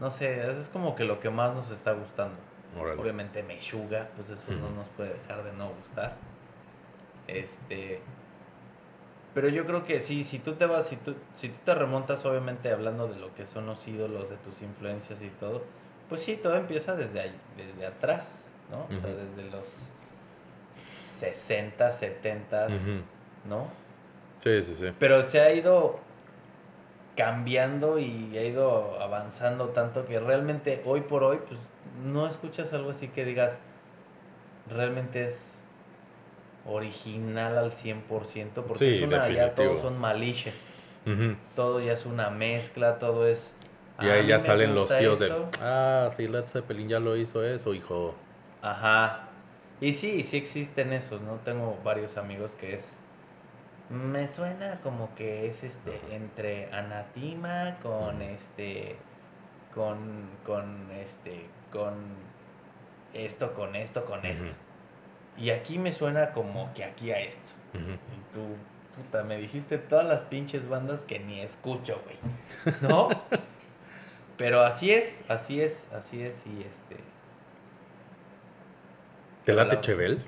no sé, es como que lo que más nos está gustando. Obviamente Meshuga, pues eso no nos puede dejar de no gustar. Este. Pero yo creo que sí, si tú te vas, si tú, si tú te remontas, obviamente hablando de lo que son los ídolos, de tus influencias y todo, pues sí, todo empieza desde ahí, desde atrás, ¿no? O sea, desde los 60, 70, Ujú. ¿no? Sí, sí, sí. Pero se ha ido cambiando y ha ido avanzando tanto que realmente hoy por hoy, pues no escuchas algo así que digas, realmente es original al 100%, porque Sí, es una, ya todos son maliches, todo ya es una mezcla, todo es... Y "Ah, ahí ya salen los tíos esto". de, ah, sí, Led Zeppelin ya lo hizo eso, hijo. Ajá. Y sí, sí existen esos, ¿no? Tengo varios amigos que es... Me suena como que es este entre anatima con este con con este con esto con esto con esto. Y aquí me suena como que aquí a esto. Y tú puta, me dijiste todas las pinches bandas que ni escucho, güey. ¿No? Pero así es, así es, así es y este ¿Te late. Chevel?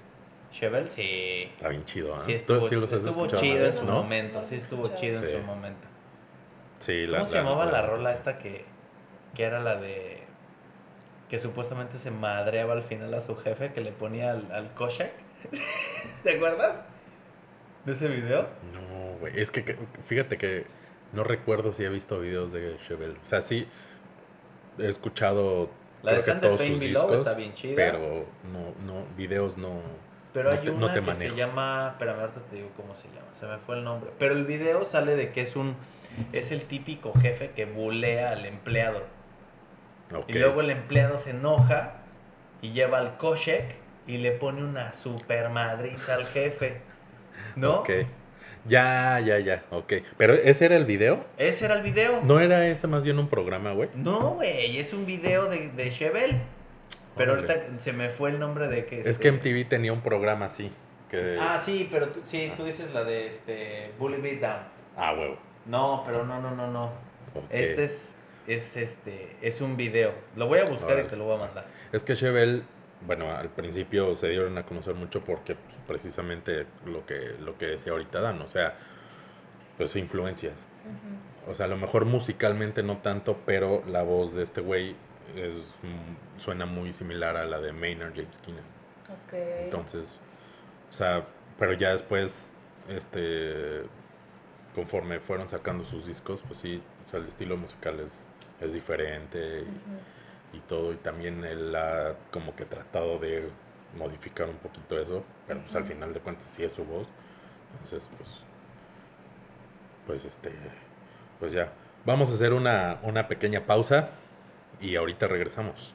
Chevel sí. Está bien chido, ¿ah? Sí, ¿Tú estuvo, sí los has estuvo chido en su ¿No? momento, sí estuvo chido en su momento. Sí, ¿Cómo se la- llamaba la, la- rola sí. esta que, que era la de que supuestamente se madreaba al final a su jefe que le ponía al, al Koshak? ¿Te acuerdas? ¿De ese video? No, güey. Es que que- fíjate que no recuerdo si he visto videos de Chevel. O sea, sí he escuchado La de creo que Santa todos sus discos, está bien chida. pero no, no, videos no. Pero no hay te, una no te que manejo. se llama, espérame, ahorita te digo cómo se llama, se me fue el nombre. Pero el video sale de que es un, es el típico jefe que bulea al empleado. Y luego el empleado se enoja y lleva al Koshek y le pone una super madriza al jefe. ¿No? Ok. Ya, ya, ya. Ok. Pero ese era el video. Ese era el video. ¿No era ese más bien un programa, güey? No, güey, es un video de, de Chevel. Pero ahorita se me fue el nombre de que... Es este- que MTV tenía un programa así. Que... Ah, sí, pero tú, sí, tú dices la de este Bully Beat Down. Ah, huevo. No, pero no, no, no, no. Este es, es este, es un video. Lo voy a buscar y te lo voy a mandar. Es que Chevel, bueno, al principio se dieron a conocer mucho porque pues, precisamente lo que, lo que decía ahorita Dan, o sea, pues influencias. O sea, a lo mejor musicalmente no tanto, pero la voz de este güey es, mm, suena muy similar a la de Maynard James Keenan. Ok. Entonces, o sea, pero ya después, este, conforme fueron sacando sus discos, pues sí, o sea, el estilo musical es, es diferente y, y todo, y también él ha como que tratado de modificar un poquito eso, pero pues al final de cuentas sí es su voz, entonces pues, pues este, pues ya, vamos a hacer una, una pequeña pausa y ahorita regresamos.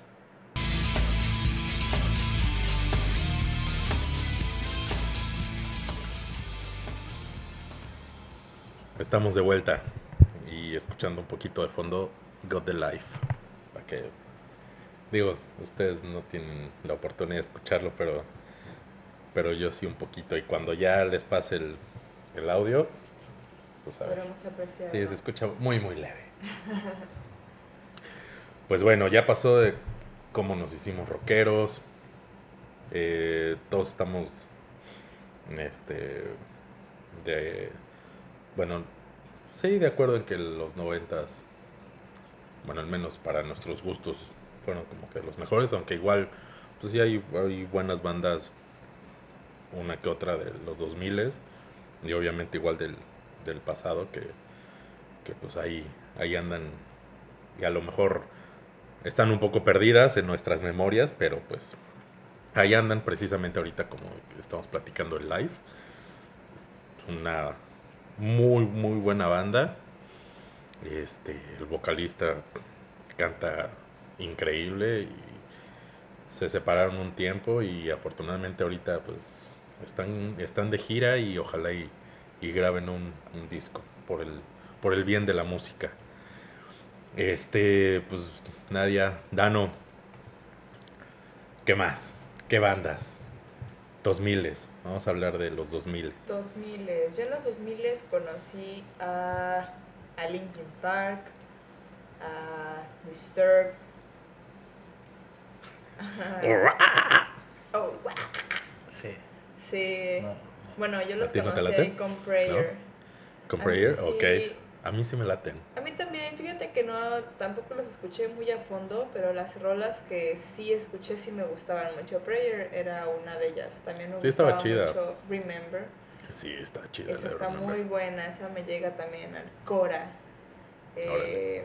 Estamos de vuelta y escuchando un poquito de fondo God the Life. Para que, digo, ustedes no tienen la oportunidad de escucharlo, pero, pero yo sí un poquito. Y cuando ya les pase el, el audio, pues a ver. Sí, se escucha muy, muy leve. Pues bueno, ya pasó de cómo nos hicimos rockeros. Eh, todos estamos. Este. De. Bueno, sí, de acuerdo en que los noventas. Bueno, al menos para nuestros gustos. Fueron como que los mejores, aunque igual. Pues sí, hay, hay buenas bandas. Una que otra de los 2000 y obviamente igual del, del pasado que, que pues ahí, ahí andan y a lo mejor están un poco perdidas en nuestras memorias, pero pues ahí andan precisamente ahorita como estamos platicando el live. Es una muy, muy buena banda. Este, el vocalista canta increíble y se separaron un tiempo y afortunadamente ahorita pues están, están de gira y ojalá y, y graben un, un disco por el, por el bien de la música. Este, pues Nadia, Dano, ¿qué más? ¿Qué bandas? 2000 vamos a hablar de los 2000 2000 Yo en los 2000 conocí a, a Linkin Park, a Disturbed. Oh, wow. Sí. Sí. No, no. Bueno, yo los no conocí con Prayer. ¿Con A Prayer? mí sí. Ok. A mí sí me laten. A mí también, fíjate que no, tampoco los escuché muy a fondo, pero las rolas que sí escuché sí me gustaban mucho. Prayer era una de ellas. También me Sí, estaba gustaba chida. mucho Remember. Sí, está chida. Esa está Remember. muy buena, esa me llega también al Cora. Eh,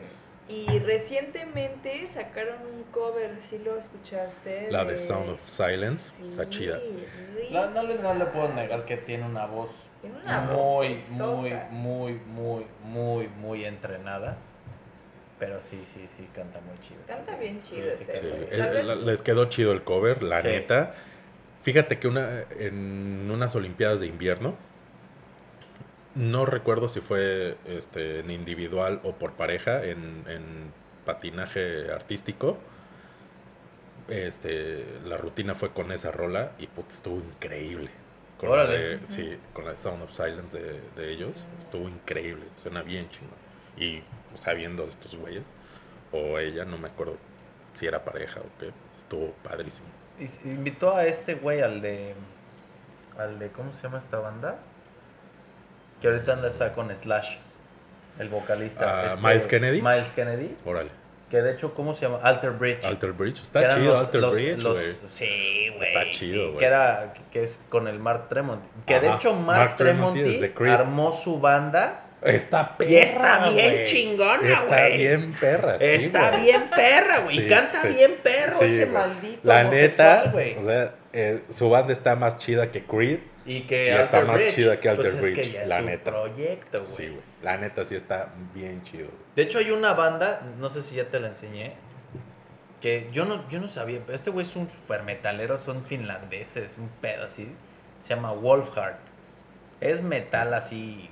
y recientemente sacaron un cover, ¿sí lo escuchaste? La de Sound of Silence, está chida. No, no le, no le puedo negar que tiene una voz Tiene una muy, muy, muy, muy, muy, muy entrenada. Pero sí, sí, sí, canta muy chido. Canta sí. bien chido sí, ese Sí, eh, les quedó chido el cover, la Sí. neta. Fíjate que una en unas Olimpiadas de invierno, no recuerdo si fue este, en individual o por pareja, en, en patinaje artístico, este, la rutina fue con esa rola y put, estuvo increíble. Con la, Órale. de, sí, con la de Sound of Silence de, de ellos, estuvo increíble, suena bien chingón. Y sabiendo estos güeyes, o ella, no me acuerdo si era pareja o qué, estuvo padrísimo. Y invitó a este güey al de. Al de. ¿Cómo se llama esta banda? Que ahorita anda está con Slash. El vocalista. Este, Miles Kennedy. Miles Kennedy. Órale, Que de hecho, ¿cómo se llama? Alter Bridge. Alter Bridge, está chido los- Alter los- Bridge, güey. Sí, güey. Está chido, sí, güey. Que era. Que es con el Mark Tremont. Que de hecho, Mark, Mark Tremonti Tremonti armó su banda. Está perra, Y está bien güey. chingona, Está güey. bien perra, sí, Está bien perra, güey. Sí, Canta sí. bien perro ese maldito. La neta, güey. o sea, eh, su banda está más chida que Creed. Y que está más Bridge, chida que Alter pues es Bridge, que ya es la neta. proyecto, güey. Sí, güey. La neta sí está bien chido. De hecho, hay una banda, no sé si ya te la enseñé, que yo no, yo no sabía, pero este güey es un super metalero, son finlandeses, un pedo así. Se llama Wolfheart. Es metal así,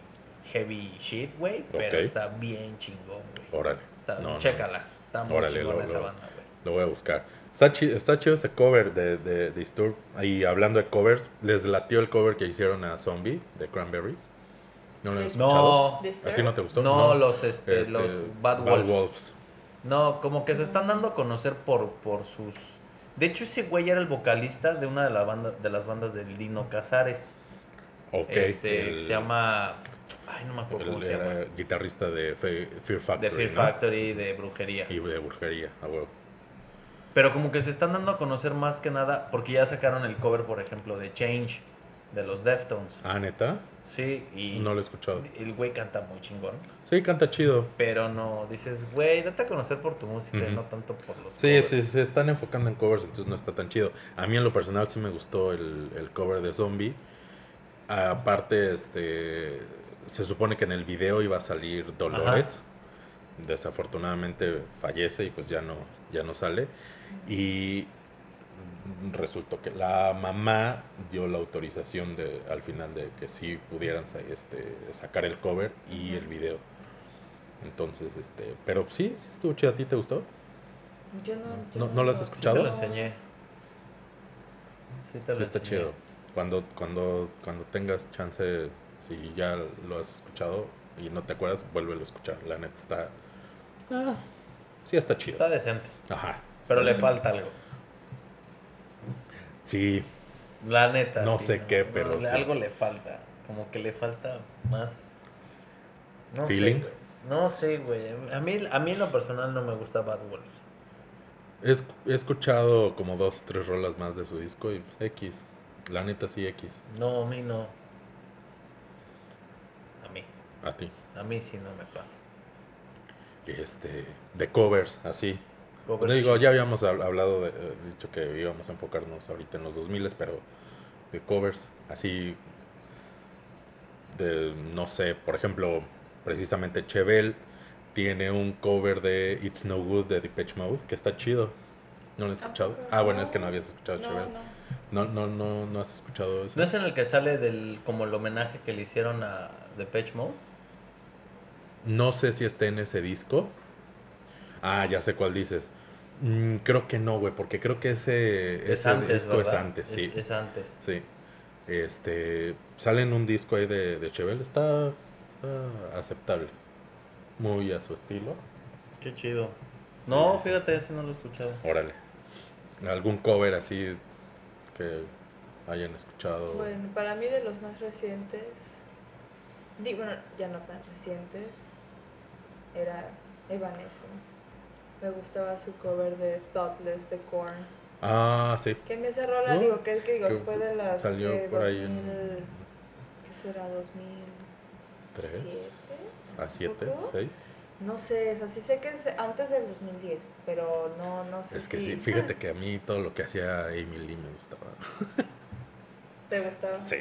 heavy shit, güey, pero está bien chingón, güey. Órale. Está- No, no. chécala, está muy Órale, chingón lo- esa lo- banda, güey. Lo voy a buscar. Está chido, está chido ese cover de, de Disturb. Y hablando de covers, ¿les latió el cover que hicieron a Zombie de Cranberries? ¿No lo han escuchado? No, Disturbed. ¿A ti no te gustó? no, los, este, Este, los Bad Wolves. No, como que se están dando a conocer por, por sus... De hecho, ese güey era el vocalista de una de, la banda, de las bandas del Dino Casares. Ok. este, el- se llama... Ay, no me acuerdo Él cómo se era llama. guitarrista de Fe- Fear Factory. De Fear ¿no? Factory, de brujería. Y de brujería, a huevo. Pero como que se están dando a conocer más que nada porque ya sacaron el cover, por ejemplo, de Change, de los Deftones. Ah, neta. Sí, y No lo he escuchado. el güey canta muy chingón. Sí, canta chido. Pero no, dices, güey, date a conocer por tu música y no tanto por los Sí, covers. sí, se están enfocando en covers, entonces no está tan chido. A mí en lo personal sí me gustó el, el cover de Zombie. Aparte, este se supone que en el video iba a salir Dolores. Desafortunadamente fallece y pues ya no, ya no sale. Y resultó que la mamá dio la autorización de, al final de que sí pudieran este, sacar el cover y el video. Entonces, este, pero sí, sí estuvo chido. ¿A ti te gustó? Yo no, ¿No- lo has Sí escuchado? te lo enseñé. Sí, te Sí, lo está enseñé. chido. Cuando, cuando, cuando tengas chance, si ya lo has escuchado y no te acuerdas, vuélvelo a escuchar. La neta está. ah, sí, está chido. Está decente. Ajá. Pero le falta algo. Sí, La neta. No sí, sé qué, pero sí. Algo le falta. Como que le falta más. No ¿Feeling? sé. No sé, güey. A mí, a mí en lo personal no me gusta Bad Wolves. he, he escuchado como dos o tres rolas más de su disco y X. La neta sí, X. No, a mí no. A mí. A ti. A mí sí no me pasa. Este. De covers, así. Te digo, ya habíamos hab- hablado, de, eh, dicho que íbamos a enfocarnos ahorita en los 2000, pero de covers, así, de, no sé, por ejemplo, precisamente Chevel tiene un cover de It's No Good de Depeche Mode, que está chido. ¿No lo has ¿A escuchado? poco? Ah, bueno, es que no No. habías escuchado No, Chevel. no. No, no, no, no has escuchado eso. ¿No es en el que sale del como el homenaje que le hicieron a Depeche Mode? No sé si está en ese disco. Ah, ya sé cuál dices. Mm, creo que no, güey, porque creo que ese, Es ese antes, disco es antes, sí. Es, es antes. Sí. Este. Sale en un disco ahí de, de Chevel. Está. Está aceptable. Muy a su estilo. Qué chido. No, sí. fíjate, ese no lo he escuchado. Órale. ¿Algún cover así que hayan escuchado? Bueno, para mí de los más recientes, digo, bueno, ya no tan recientes, era Evanescence. Me gustaba su cover de Thoughtless de Korn. Ah, sí. Que me esa rola, ¿No? digo, que, que digo, Que fue de las salió de por 2000, ahí en- ¿qué será? 2000. ¿Tres? ¿A siete? ¿Poco? ¿Seis? No sé, o sea, sí sé que es antes del 2010, pero no, no sé Es que si- sí, fíjate que a mí todo lo que hacía Amy Lee me gustaba. ¿Te gustaba? Sí,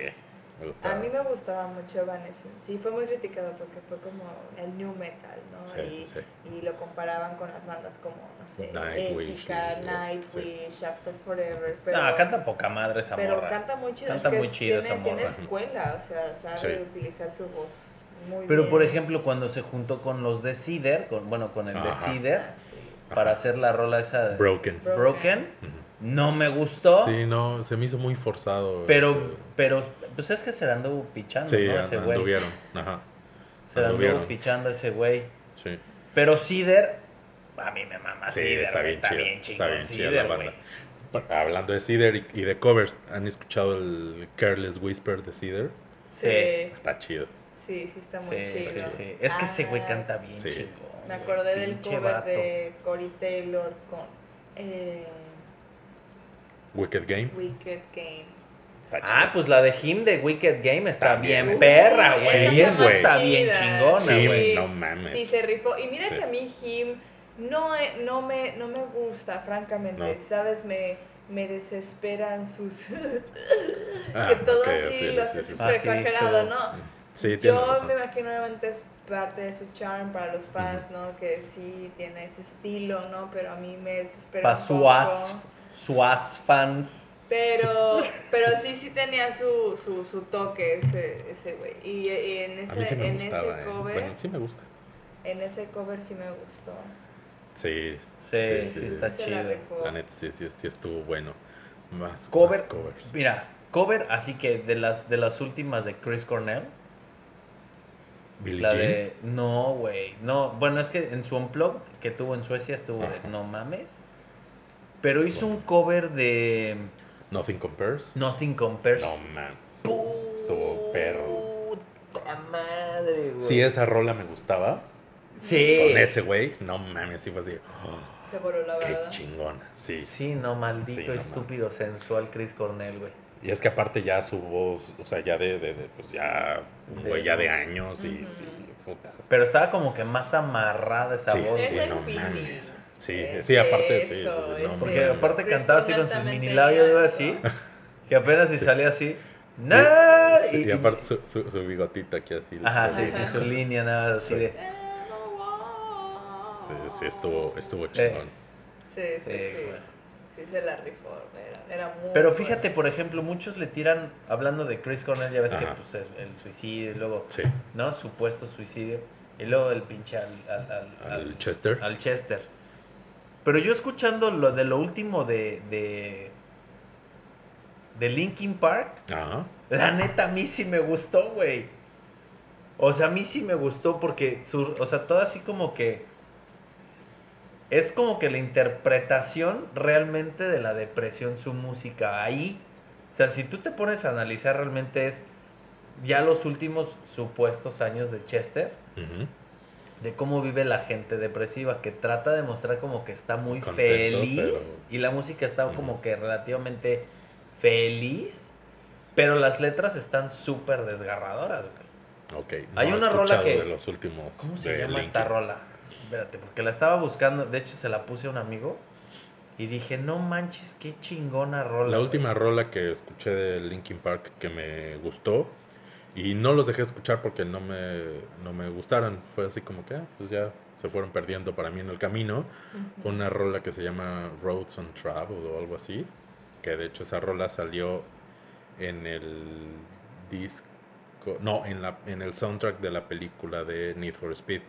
me gustaba. A mí me gustaba mucho Evanescence. Sí, fue muy criticado porque fue como el new metal, ¿no? Sí, y, sí, y lo comparaban con las bandas como, no sé, Nightwish Nightwish, After Forever. Pero, no, canta poca madre esa pero morra. canta muy chido. es Canta que muy es- chido tiene, esa tiene morra. escuela, o sea, sabe Sí. utilizar su voz muy Pero bien. por ejemplo, cuando se juntó con los de Cider, con, bueno, con el de Ajá. Cider, Ah, sí. para Ajá. hacer la rola esa de Broken. Bro- Broken, no me gustó. Sí, no, se me hizo muy forzado. Pero, ese- pero, pues es que se la anduvo pichando, Sí, ¿no? Ese güey. anduvieron. Ajá. Se la anduvo pichando ese güey. Sí. Pero Cider, a mí me mama Sí, Cider, está bien está chido, bien está bien chida Cider, la güey. banda. Hablando de Cider y, y de covers, ¿han escuchado el Careless Whisper de Cider? Sí. Está chido. sí, sí está muy Sí, chido. sí, sí. Es que ese güey Ah, canta bien Sí. chingón. Me acordé del cover vato. de Corey Taylor con eh, Wicked Game. Wicked Game. Está. Ah, pues la de Him de Wicked Game está También. bien perra, güey. sí, güey. está bien chingona, güey. no mames. Sí, se rifó. Y mira Sí. que a mí Him no, e- no, me, no me gusta, francamente. No. ¿Sabes? Me, me desesperan sus... Ah, que todo ok, así sí, lo hace súper Ah, sí, exagerado, ¿no? Sí, tiene Yo razón. me imagino obviamente es parte de su charm para los fans, ¿no? Que sí tiene ese estilo, ¿no? Pero a mí me desespera Pa' un suas, suas fans. Pero, pero sí, sí tenía su, su, su toque ese, ese güey. Y, y en ese, sí en gustaba. ese eh. cover, Bueno, sí me gusta. en ese cover sí me gustó. Sí, Sí, Sí, sí, sí, está la chido. rifó. la neta sí, sí, sí estuvo bueno. Más, Cover, más covers. mira, cover, así que de las de las últimas de Chris Cornell, Billie la Jean. de no, güey, no, bueno, es que en su unplug que tuvo en Suecia estuvo Ajá. de no mames. Pero hizo un cover de Nothing Compares. Nothing Compares. No, man. Estuvo perro. Puta madre, güey. Si esa rola me gustaba, Sí. con ese güey, no mames, sí fue así. oh, Se voló la qué verdad. chingona. Sí. Sí, no, maldito, Sí, no estúpido, sensual Chris Cornell, güey. Y es que aparte ya su voz, o sea, ya de, de, de, pues ya, un De- güey ya de años y, Ujú. y puta. Pero estaba como que más amarrada esa Sí, voz. Sí, güey. no mames. Sí, Es sí, aparte, sí, eso, sí, sí, no, es Porque eso. aparte cantaba así con sus mini labios, así. Que apenas si salía así. Sí, y aparte su, su, su bigotito aquí así. Ajá, sí, sí, su línea nada así de. Sí, sí, estuvo, estuvo Sí. chingón. Sí, sí, Sí, sí. se la rifó. Era, era muy Pero fíjate, por ejemplo, muchos le tiran, hablando de Chris Cornell, ya ves que pues, es el suicidio, y luego, Sí. ¿no? Supuesto suicidio. Y luego el pinche al, al, al- Al al- Chester. al Chester. Pero yo escuchando lo de lo último de, de, de Linkin Park, Ajá. la neta a mí sí me gustó, güey. O sea, a mí sí me gustó porque, su, o sea, todo así como que... Es como que la interpretación realmente de la depresión, su música ahí. O sea, si tú te pones a analizar realmente es ya los últimos supuestos años de Chester, Ujú. De cómo vive la gente depresiva, que trata de mostrar como que está muy Contento, feliz pero- y la música está como que relativamente feliz, pero las letras están súper desgarradoras, güey. Ok. Hay no una rola que- de los últimos. ¿Cómo se llama esta rola? Espérate, porque la estaba buscando, de hecho se la puse a un amigo y dije, no manches, qué chingona rola. La güey". última rola que escuché de Linkin Park que me gustó y no los dejé escuchar porque no me, no me gustaron. Fue así como que, ah, pues ya se fueron perdiendo para mí en el camino. Fue una rola que se llama Roads on Travel o algo así. Que de hecho esa rola salió en el disco, no, en, la, en el soundtrack de la película de Need for Speed.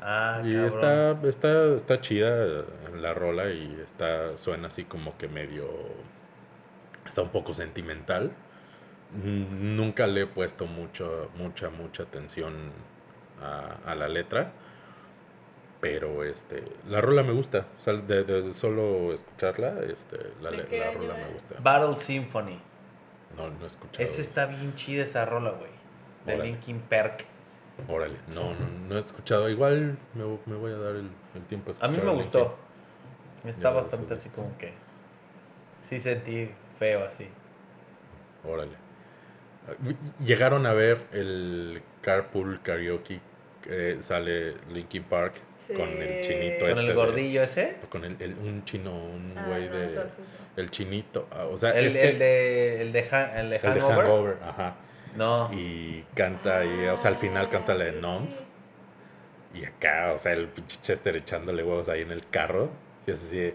Ah, Y está, está, está chida la rola y está, suena así como que medio, está un poco sentimental. Nunca le he puesto mucho, mucha, mucha atención a, a la letra, Pero este, la rola me gusta. O sea, de, de solo escucharla, este, la, ¿De la rola me gusta. Battle Symphony. No, no he escuchado. Esa está bien chida esa rola, güey. De Órale. Linkin Park. Órale, no, no, no he escuchado. Igual me, me voy a dar el, el tiempo a A mí escuchar me a gustó. Está bastante así como que. Sí sentí feo así. Órale. Llegaron a ver el Carpool Karaoke. que sale Linkin Park Sí. con el chinito Con este. el de- gordillo ese. con el, el- un chino, un Ah, güey no, de. entonces no. El chinito. ah, O sea, El, es que. el de. El de, Han- el de el de Hangover. Hangover, ajá. No. Y canta ahí, o sea, al final canta la de Ah, Numb. ok. Y acá, o sea, el pinche Chester echándole huevos ahí en el carro. Y es así.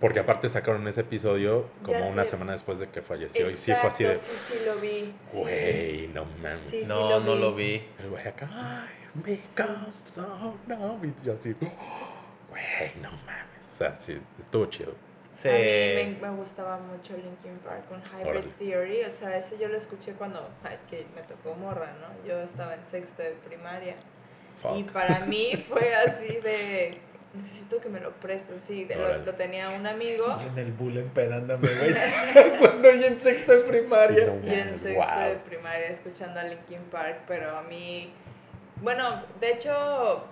Porque aparte sacaron ese episodio como Ya una sé. semana después de que falleció. y sí fue así de. Exacto, Sí, sí lo vi. sí. Güey, no mames. Sí, sí no, lo no vi. lo vi. El güey acá. Ay, become so numb", Y yo así. Güey, no mames. O sea, sí, estuvo chido. Sí. A mí me, me gustaba mucho Linkin Park con Hybrid. Theory, o sea, ese yo lo escuché cuando ay, que me tocó morra, ¿no? Yo estaba en sexto de primaria y para mí fue así de necesito que me lo prestes, sí, de- lo, tenía un amigo Yo en el bull empedándome, güey. Cuando yo en sexto de primaria. Sí, no y en sexto de primaria escuchando a Linkin Park, pero a mí, bueno, de hecho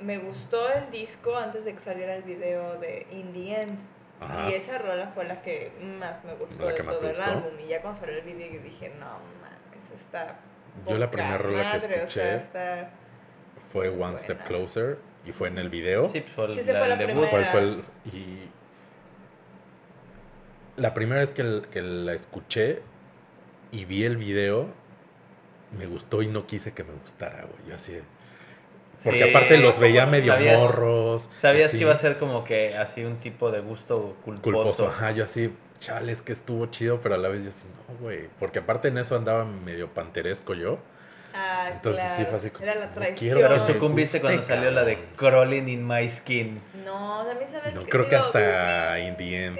me gustó el disco antes de que saliera el video de In the End. Ajá. Y esa rola fue la que más me gustó ¿La de que más todo el gustó? álbum. Y ya cuando salió el video yo dije, no mames, está. Yo la primera rola que madre, o sea, escuché está- Fue One Step. Closer. Y fue en el video. Sí, pues fue el, Sí, se fue el la debut. Fue, primera. fue el- y la primera vez que, el- que la escuché y vi el video, me gustó y no quise que me gustara, güey. Yo así Porque Sí. aparte los veía medio ¿Sabías- morros. Sabías así, que iba a ser como que así un tipo de gusto culposo. culposo. Ajá, yo así, chale, es que estuvo chido, pero a la vez yo así, no, güey. Porque aparte en eso andaba medio panteresco yo. Ah, Entonces sí claro, fue así como, Era la no traición. quiero, Pero sucumbiste cuando salió la de. Crawling in My Skin. No, a mí sabes No, que creo que digo, hasta In the End.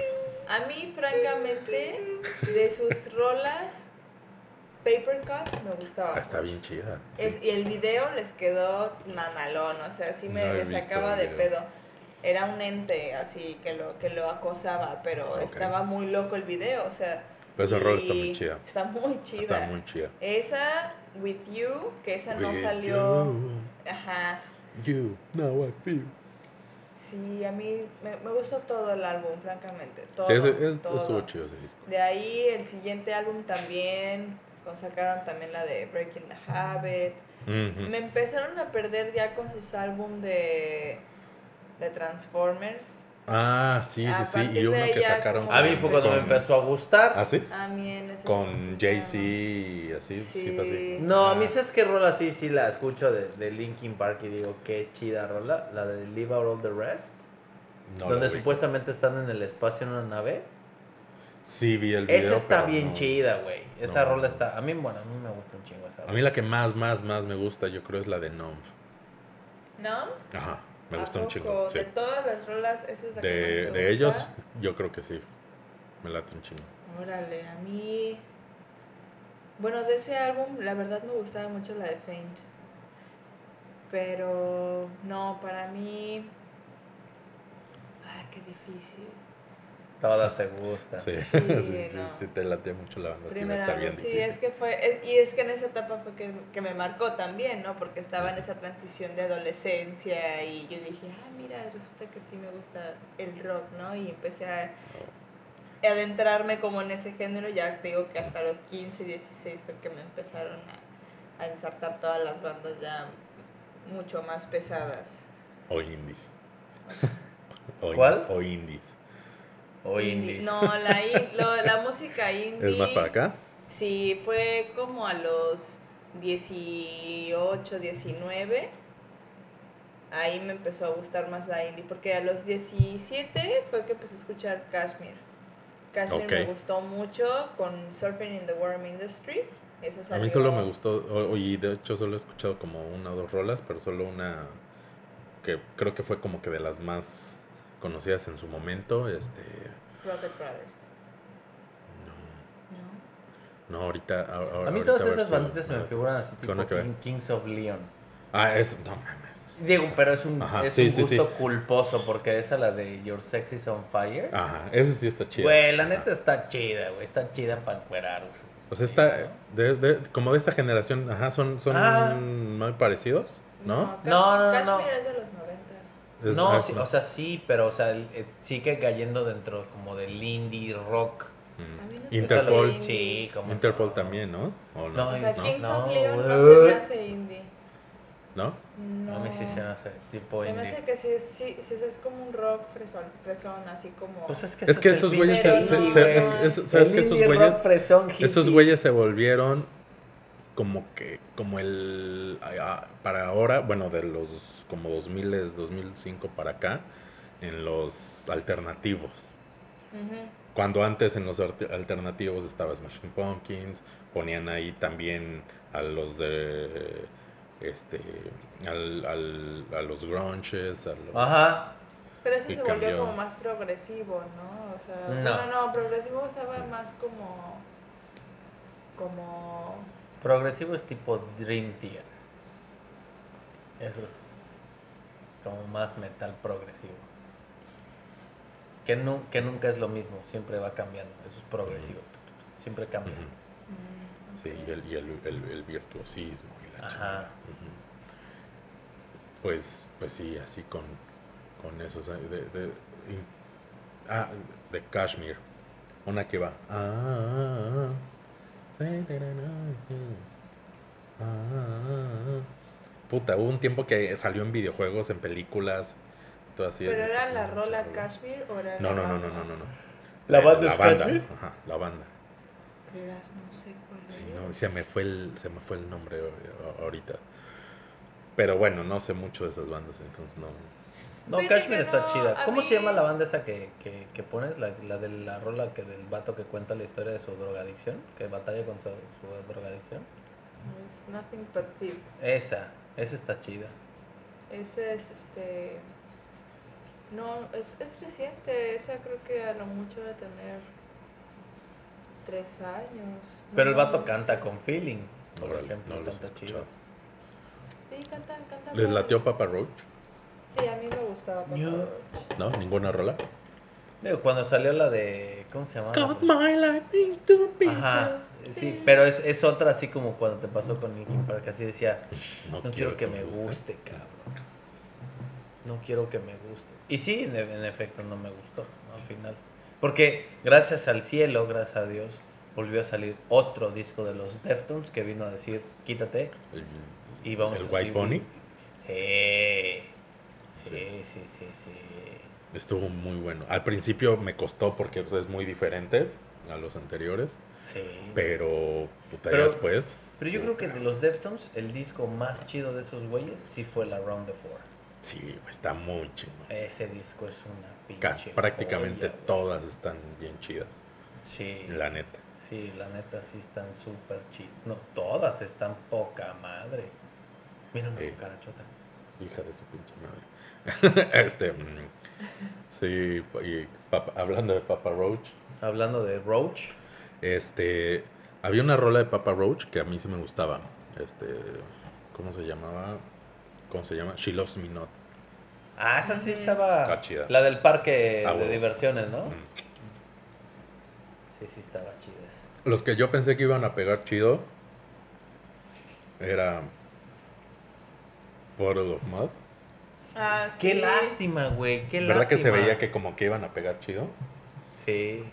A mí, francamente, de sus rolas, Paper Cut me gustaba. Ah, Está bien chida. sí. Es- y el video les quedó mamalón, o sea, sí me No sacaba de pedo. Era un ente así que lo, que lo acosaba, pero Ok. estaba muy loco el video, o sea. Pero esa y rola está muy chida. Está muy chida. Está muy chida. Esa, With You, que esa no With salió. You, Ajá. you, now I feel. Sí, a mí me, me gustó todo el álbum, francamente. Todo, Sí, ese, es- todo. estuvo chido ese disco. De ahí el siguiente álbum también, sacaron también la de Breaking the Habit. Me empezaron a perder ya con sus álbum de, de Transformers. Ah, sí, A sí, sí. Y uno que sacaron. A mí fue cuando me empezó a gustar. ¿Ah, sí? A mí en ese Con Jay-Z y así, sí, Sí. fue así. No, a mí Ah, sabes qué rola sí, sí la escucho de, de Linkin Park y digo, qué chida rola. La de Leave Out All the Rest. no donde supuestamente están en el espacio en una nave. Sí, vi el video. Esa está pero bien no. chida, güey. Esa no. rola está. A mí, bueno, a mí me gusta un chingo esa A rola. mí la que más, más, más me gusta, yo creo, es la de Numb. ¿No? Ajá, me ¿A gusta un chingo. Sí. De todas las rolas, esa es la que más De, te de gusta? ellos, yo creo que sí. Me late un chingo. Órale, a mí. Bueno, de ese álbum, la verdad me gustaba mucho la de Faint. Pero no, para mí. Ay, qué difícil. Todas te gustan. Sí, Sí, sí, sí, no. sí, te late mucho la banda. Sí, va a Primer estar bien sí, difícil. es que fue. es- y es que en esa etapa fue que, que me marcó también, ¿no? Porque estaba en esa transición de adolescencia y yo dije, ah, mira, resulta que sí me gusta el rock, ¿no? Y empecé a adentrarme como en ese género, ya te digo que hasta los 15, 16 fue que me empezaron a, a ensartar todas las bandas ya mucho más pesadas. O indies. O ¿Cuál? O indies. O Indie-. No, la, in- lo- la música indie. ¿Es más para acá? Sí, fue como a los 18, 19. Ahí me empezó a gustar más la indie, porque a los 17 fue que empecé a escuchar Kashmir. Kashmir me gustó mucho con Surfing in the Worm Industry. Esa A mí solo me gustó, y de hecho solo he escuchado como una o dos rolas, pero solo una que creo que fue como que de las más conocidas en su momento. Este, Rocket Brothers. no, ¿no? no ahorita. a- a- A mí todas esas banditas se me figuran así ¿Qué tipo? King- Kings of Leon. Ah, es, no mames, Digo, pero es un, Ajá, es sí, un gusto sí. culposo porque esa la de Your Sex is on Fire. Ajá, ese sí está chido. Güey, la Ajá. neta está chida, güey. Está chida para encuerar. güey. O sea, está de, de- como de esta generación, ajá, son, son Ah. muy parecidos, ¿no? No, no, no, no. Es de los. Es- no, sí, o sea, sí, pero o sea, el- eh, sigue cayendo dentro como del indie rock. Mm. Se Interpol, me Sí, como Interpol no. también, ¿no? ¿O No, no? O sea, No, Kings no, of Leon no se me hace indie. ¿No? No. A mí sí se me hace tipo Se me indie. hace que sí, sí, sí es como un rock fresón, fresón así como... Pues es que, Es que esos güeyes, se- se- se- es es- ¿sabes que esos güeyes, fresón esos güeyes se volvieron como que, como el, para ahora, bueno, de los como 2000, 2005 para acá, en los alternativos. Cuando antes en los alternativos estaba Smashing Pumpkins, ponían ahí también a los de este al, al- a los grunges, a los Ajá. Pero ese Y se volvió cambió. como más progresivo, ¿no? O sea, No. no, no, progresivo estaba más como... Como... Progresivo es tipo Dream Theater. Eso es como más metal progresivo. Que, nu- que nunca es lo mismo, siempre va cambiando. Eso es progresivo. Siempre cambia. Mm, Sí, y el, y el, el- el virtuosismo y la Ajá. Pues, pues sí, así con, con eso. o sea, de, de, in- ah, de Kashmir. Una que va. Ah, ah, ah, Puta, hubo un tiempo que salió en videojuegos, en películas. Todo así. ¿Pero esa- era la rola. Kashmir o era No, la no, no, no, no, no. no. ¿La banda la es banda. Kashmir? Ajá, la banda. Verás, no sé cuál Sí, es. no, se me fue el, se me fue el nombre ahorita. Pero bueno, no sé mucho de esas bandas, entonces no. No, que está no, chida. ¿Cómo se llama la banda esa que, que, que pones? La, la de la rola que del vato que cuenta la historia de su drogadicción, que batalla con su, su drogadicción. Es Nothing But Thieves. Esa, esa está chida. Ese es este. No, es, es reciente. Esa creo que a lo mucho de tener. Tres años. Pero el vato no canta con feeling, por ejemplo, no canta chido. escuchado. Sí, cantan, cantan. ¿Les latió Papa Roach? Sí, a mí me gustaba. Papa Yo- Roach. ¿No? ¿Ninguna rola? Digo, cuando salió la de. ¿Cómo se llama? Cut my life into Ajá, pieces. sí, pero es, es otra así como cuando te pasó con Linkin Park, así decía, no, quiero, que, me guste. cabrón. No quiero que me guste. Y sí, en, en efecto no me gustó ¿no? al final. Porque gracias al cielo, gracias a Dios, volvió a salir otro disco de los Deftones que vino a decir, quítate El- y vamos ¿El a White escribir". Pony? Sí, sí, sí, sí, sí. Estuvo muy bueno. Al principio me costó porque pues, es muy diferente a los anteriores, Sí. pero puta, Pero- después. Pero yo creo que de los Deftones, el disco más chido de esos güeyes sí fue la Round the Four. Sí, está muy chingón. Ese disco es una pinche. Prácticamente joya, todas están bien chidas, Sí. la neta. Sí, la neta sí están súper chidas. No, todas están poca madre. Mira una Sí. cucarachota. Hija de su pinche madre. este, mm, sí, y Papa- hablando de Papa Roach, Hablando de Roach. este, había una rola de Papa Roach que a mí sí me gustaba. Este, ¿cómo se llamaba? ¿Cómo se llama? She Loves Me Not. Ah, esa sí Ujú. estaba. Está chida. La del parque Ah, de diversiones, ¿no? Mm. Sí, sí estaba chida esa. Los que yo pensé que iban a pegar chido era Bottle of Mud. Ah, Qué sí. lástima, güey. Qué ¿Verdad lástima. que se veía que como que iban a pegar chido? Sí.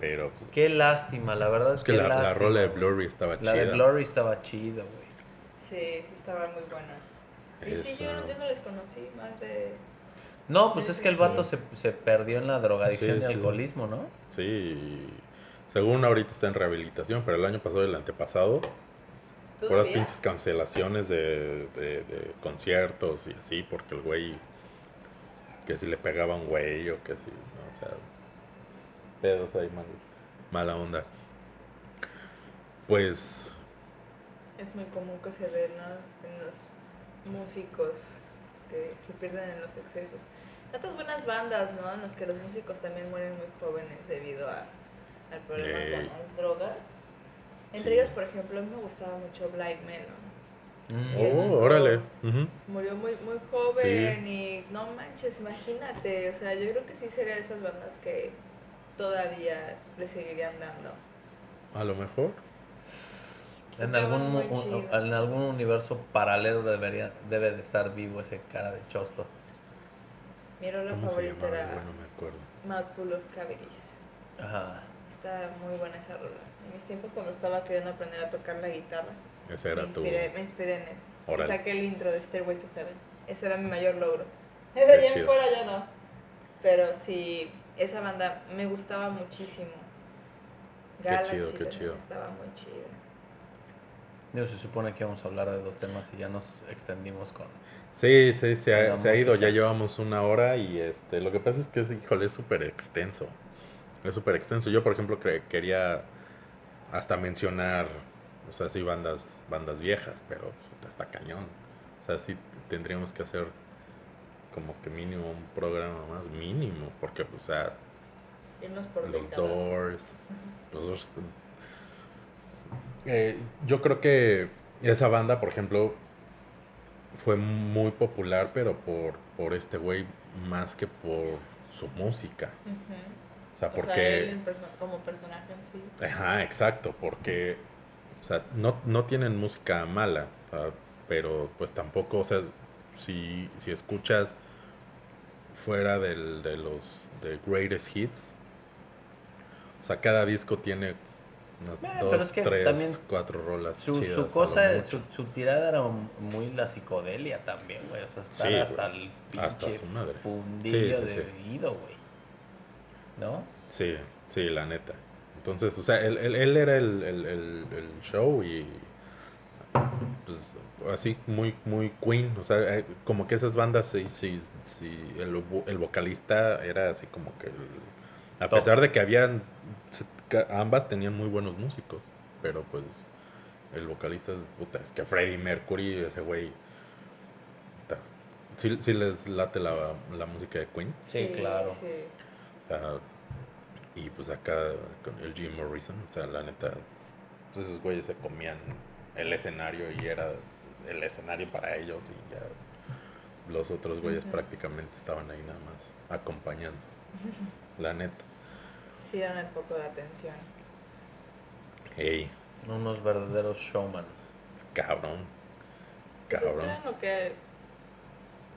Pero pues, Qué lástima, la verdad. es que qué la, la rola de. Blurry estaba La chida. de Glory estaba chida, güey. Sí, sí estaba muy buena. Y sí, yo, no- yo no les conocí más de... No, pues es que el vato Sí. se, se perdió en la drogadicción Sí, y sí. alcoholismo, ¿no? Sí. Según ahorita está en rehabilitación, pero el año pasado y el antepasado, puras ¿Todavía? pinches cancelaciones de, de- de conciertos y así, porque el güey, que si le pegaba a un güey o que si, no, o sea, pedos ahí, mal, mala onda. Pues, Es muy común que se ve, ¿no? En los músicos que se pierden en los excesos. Tantas buenas bandas, ¿no? En los que los músicos también mueren muy jóvenes debido a, al problema con las drogas. Entre Sí. ellos, por ejemplo, a mí me gustaba mucho Blind Melon. Mm. Oh, chico órale. Murió muy, muy joven y no manches, imagínate. O sea, yo creo que sí sería de esas bandas que todavía le seguirían dando. A lo mejor. En algún, un- en algún universo paralelo debería, debe de estar vivo ese cara de chosto. Mi rola ¿Cómo se favorita llamaba? era Bueno, me acuerdo. Mouthful of Cavities. Ajá. Está muy buena esa rola. En mis tiempos cuando estaba queriendo aprender a tocar la guitarra, Ese me era tu. inspiré, me inspiré en eso. Saqué el intro de Stairway to Heaven. Ese era mi mayor logro. De Qué allá en fuera ya no. Pero sí, esa banda me gustaba muchísimo. Qué Galaxy chido, qué chido. estaba muy chida. Digo, se supone que íbamos a hablar de dos temas y ya nos extendimos con... Sí, sí, se ha, se ha ido. Ya llevamos una hora y este, lo que pasa es que híjole, es súper extenso. Es súper extenso. Yo, por ejemplo, cre- quería hasta mencionar, o sea, sí, bandas, bandas viejas, pero está cañón. O sea, sí tendríamos que hacer como que mínimo un programa más mínimo, porque, o sea, por los décadas. Doors, los Doors. Eh, yo creo que esa banda, por ejemplo, fue muy popular, pero por, por este güey más que por su música. Ujú. O sea, O sea, porque... él en perso- como personaje en sí. Ajá, exacto, porque, o sea, no, no tienen música mala, pero pues tampoco, o sea, si, si escuchas fuera del, de los de greatest hits, o sea, cada disco tiene unas Eh, dos, pero es que tres, cuatro rolas Su, chidas, su cosa, su, su tirada era muy la psicodelia también, güey. O sea, estar Sí, hasta el pinche Hasta su madre. fundillo Sí, sí, de sí. oído, güey. ¿No? Sí, sí, la neta. Entonces, o sea, él, él, él era el, el, el, el show y pues así muy muy Queen, o sea, eh, como que esas bandas sí, sí, sí, el, vo- el vocalista era así como que el- a Top. pesar de que habían ambas tenían muy buenos músicos, pero pues el vocalista es, puta, es que Freddie Mercury, ese güey sí, sí les late la, la música de Queen. Sí, claro. sí. Y pues acá con el Jim Morrison, o sea, la neta, pues esos güeyes se comían el escenario y era el escenario para ellos y ya los otros güeyes Ujú. prácticamente estaban ahí nada más acompañando. La neta. Sí, eran el foco de atención. Ey, Unos verdaderos showman. cabrón. Pues es que Cabrón. era lo que,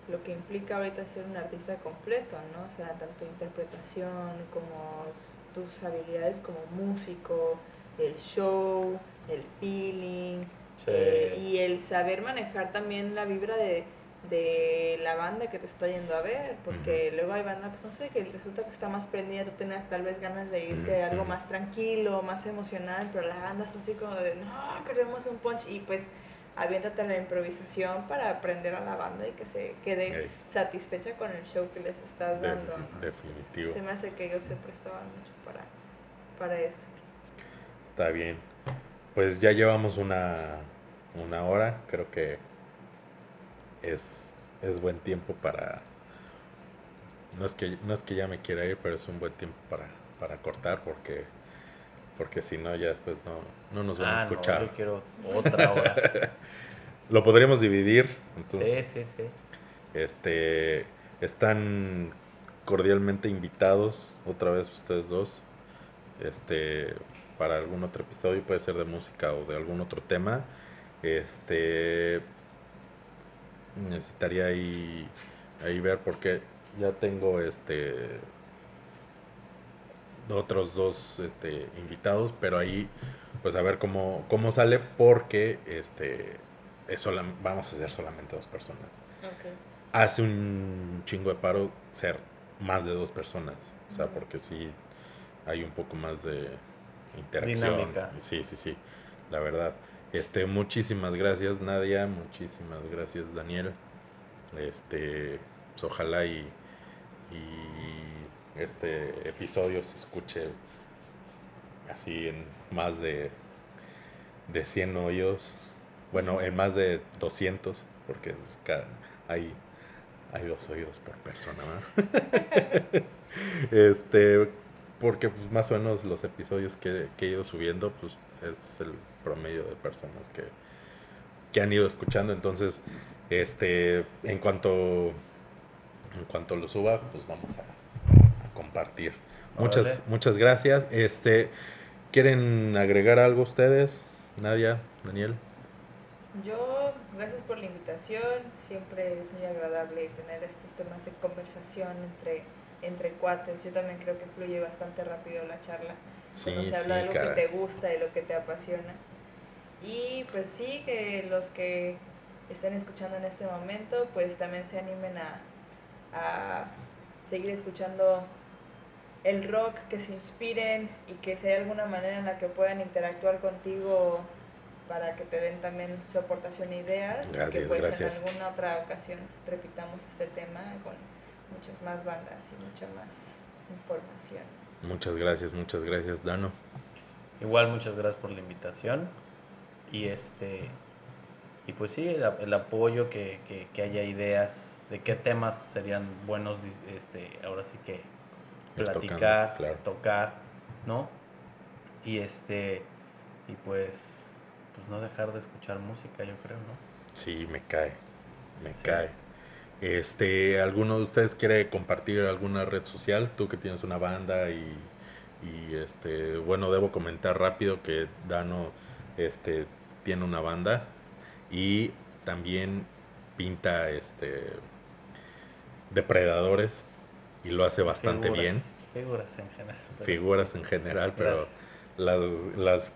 lo que implica ahorita ser un artista completo, ¿no? O sea, tanto interpretación como tus habilidades como músico, el show, el feeling, Sí. eh, y el saber manejar también la vibra de, de la banda que te está yendo a ver, porque luego hay banda, pues no sé, que resulta que está más prendida, tú tenías tal vez ganas de irte a algo más tranquilo, más emocional, pero la banda está así como de, no, queremos un punch, y pues aviéntate a la improvisación para aprender a la banda y que se quede satisfecha con el show que les estás De- dando. definitivo. se me hace que ellos se prestaban mucho para, para eso. Está bien. Pues ya llevamos una, una hora. Creo que es, es buen tiempo para. No es, que, no es que ya me quiera ir, pero es un buen tiempo para, para cortar porque porque si no ya después no, no nos van a Ah, no, escuchar. yo quiero otra hora. Lo podríamos dividir. Entonces, sí, sí, sí. Este, están cordialmente invitados otra vez ustedes dos. Este, para algún otro episodio, puede ser de música o de algún otro tema. Este, necesitaría ahí, ahí ver porque ya tengo este otros dos este, invitados, pero ahí pues a ver cómo, cómo sale porque este es sola- vamos a ser solamente dos personas hace un chingo de paro ser más de dos personas. O sea, porque sí hay un poco más de interacción. Dinámica. Sí, sí, sí. La verdad. Este, muchísimas gracias, Nadia. Muchísimas gracias, Daniel. Este, pues, ojalá y, y este episodio se escuche así en más de, de 100 oídos. Bueno, en más de 200, porque pues, hay, hay dos oídos por persona, ¿verdad? este, porque pues, más o menos los episodios que, que he ido subiendo, pues es el promedio de personas que, que han ido escuchando. Entonces, este, en cuanto, en cuanto lo suba, pues vamos a compartir. Muchas, Órale. muchas gracias. Este, ¿quieren agregar algo ustedes? Nadia, Daniel. Yo, gracias por la invitación. Siempre es muy agradable tener estos temas de conversación entre, entre cuates. Yo también creo que fluye bastante rápido la charla. Cuando Sí, se habla de lo cara. que te gusta y lo que te apasiona. Y pues sí, que los que estén escuchando en este momento, pues también se animen a, a seguir escuchando el rock, que se inspiren y que si hay alguna manera en la que puedan interactuar contigo para que te den también su aportación e ideas, que Gracias, pues gracias. en alguna otra ocasión repitamos este tema con muchas más bandas y mucha más información. Muchas gracias, muchas gracias, Dano. Igual muchas gracias por la invitación. Y este y pues sí, el, el apoyo, que, que, que haya ideas de qué temas serían buenos, este, ahora sí que Tocando, platicar, claro. tocar, ¿no? Y este, y pues, pues no dejar de escuchar música, yo creo, ¿no? Sí, me cae, me Sí. cae. Este, ¿alguno de ustedes quiere compartir alguna red social? Tú que tienes una banda y, y este, bueno, debo comentar rápido que Dano, este, tiene una banda y también pinta, este, depredadores y lo hace bastante Figuras, bien. Figuras en general. pero- Figuras en general, pero las, las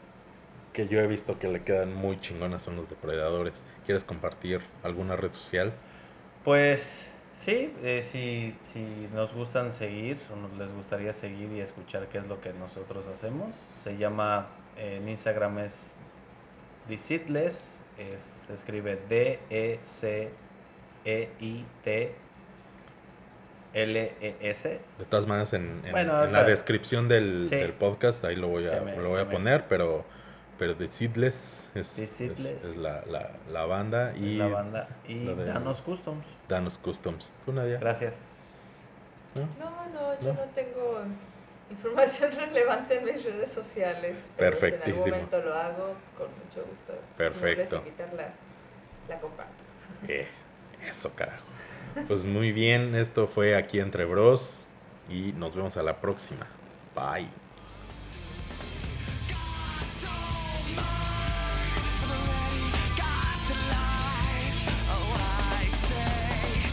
que yo he visto que le quedan muy chingonas son los depredadores. ¿Quieres compartir alguna red social? Pues sí, eh, si, si nos gustan seguir o nos les gustaría seguir y escuchar qué es lo que nosotros hacemos, se llama, eh, en Instagram es Deceatless, es, se escribe E D-E-C-E-I-T-L-E-S. De todas maneras, en, en- Bueno, en la descripción del, Sí. del podcast, ahí lo voy a, me- lo voy a me- poner, pero, pero The Seedless es, The es- Seedless. es la, la, la banda y la banda y lo de- Danos Customs. Danos Customs. ¿Tú, Nadia? Gracias. ¿No? No, no, yo ¿No? no, tengo información relevante en mis redes sociales. Pero si en Perfectísimo. algún momento lo hago, con mucho gusto. Perfecto. Si me la, la comparto. Eh, eso, carajo. Pues muy bien, esto fue aquí entre bros y nos vemos a la próxima. Bye.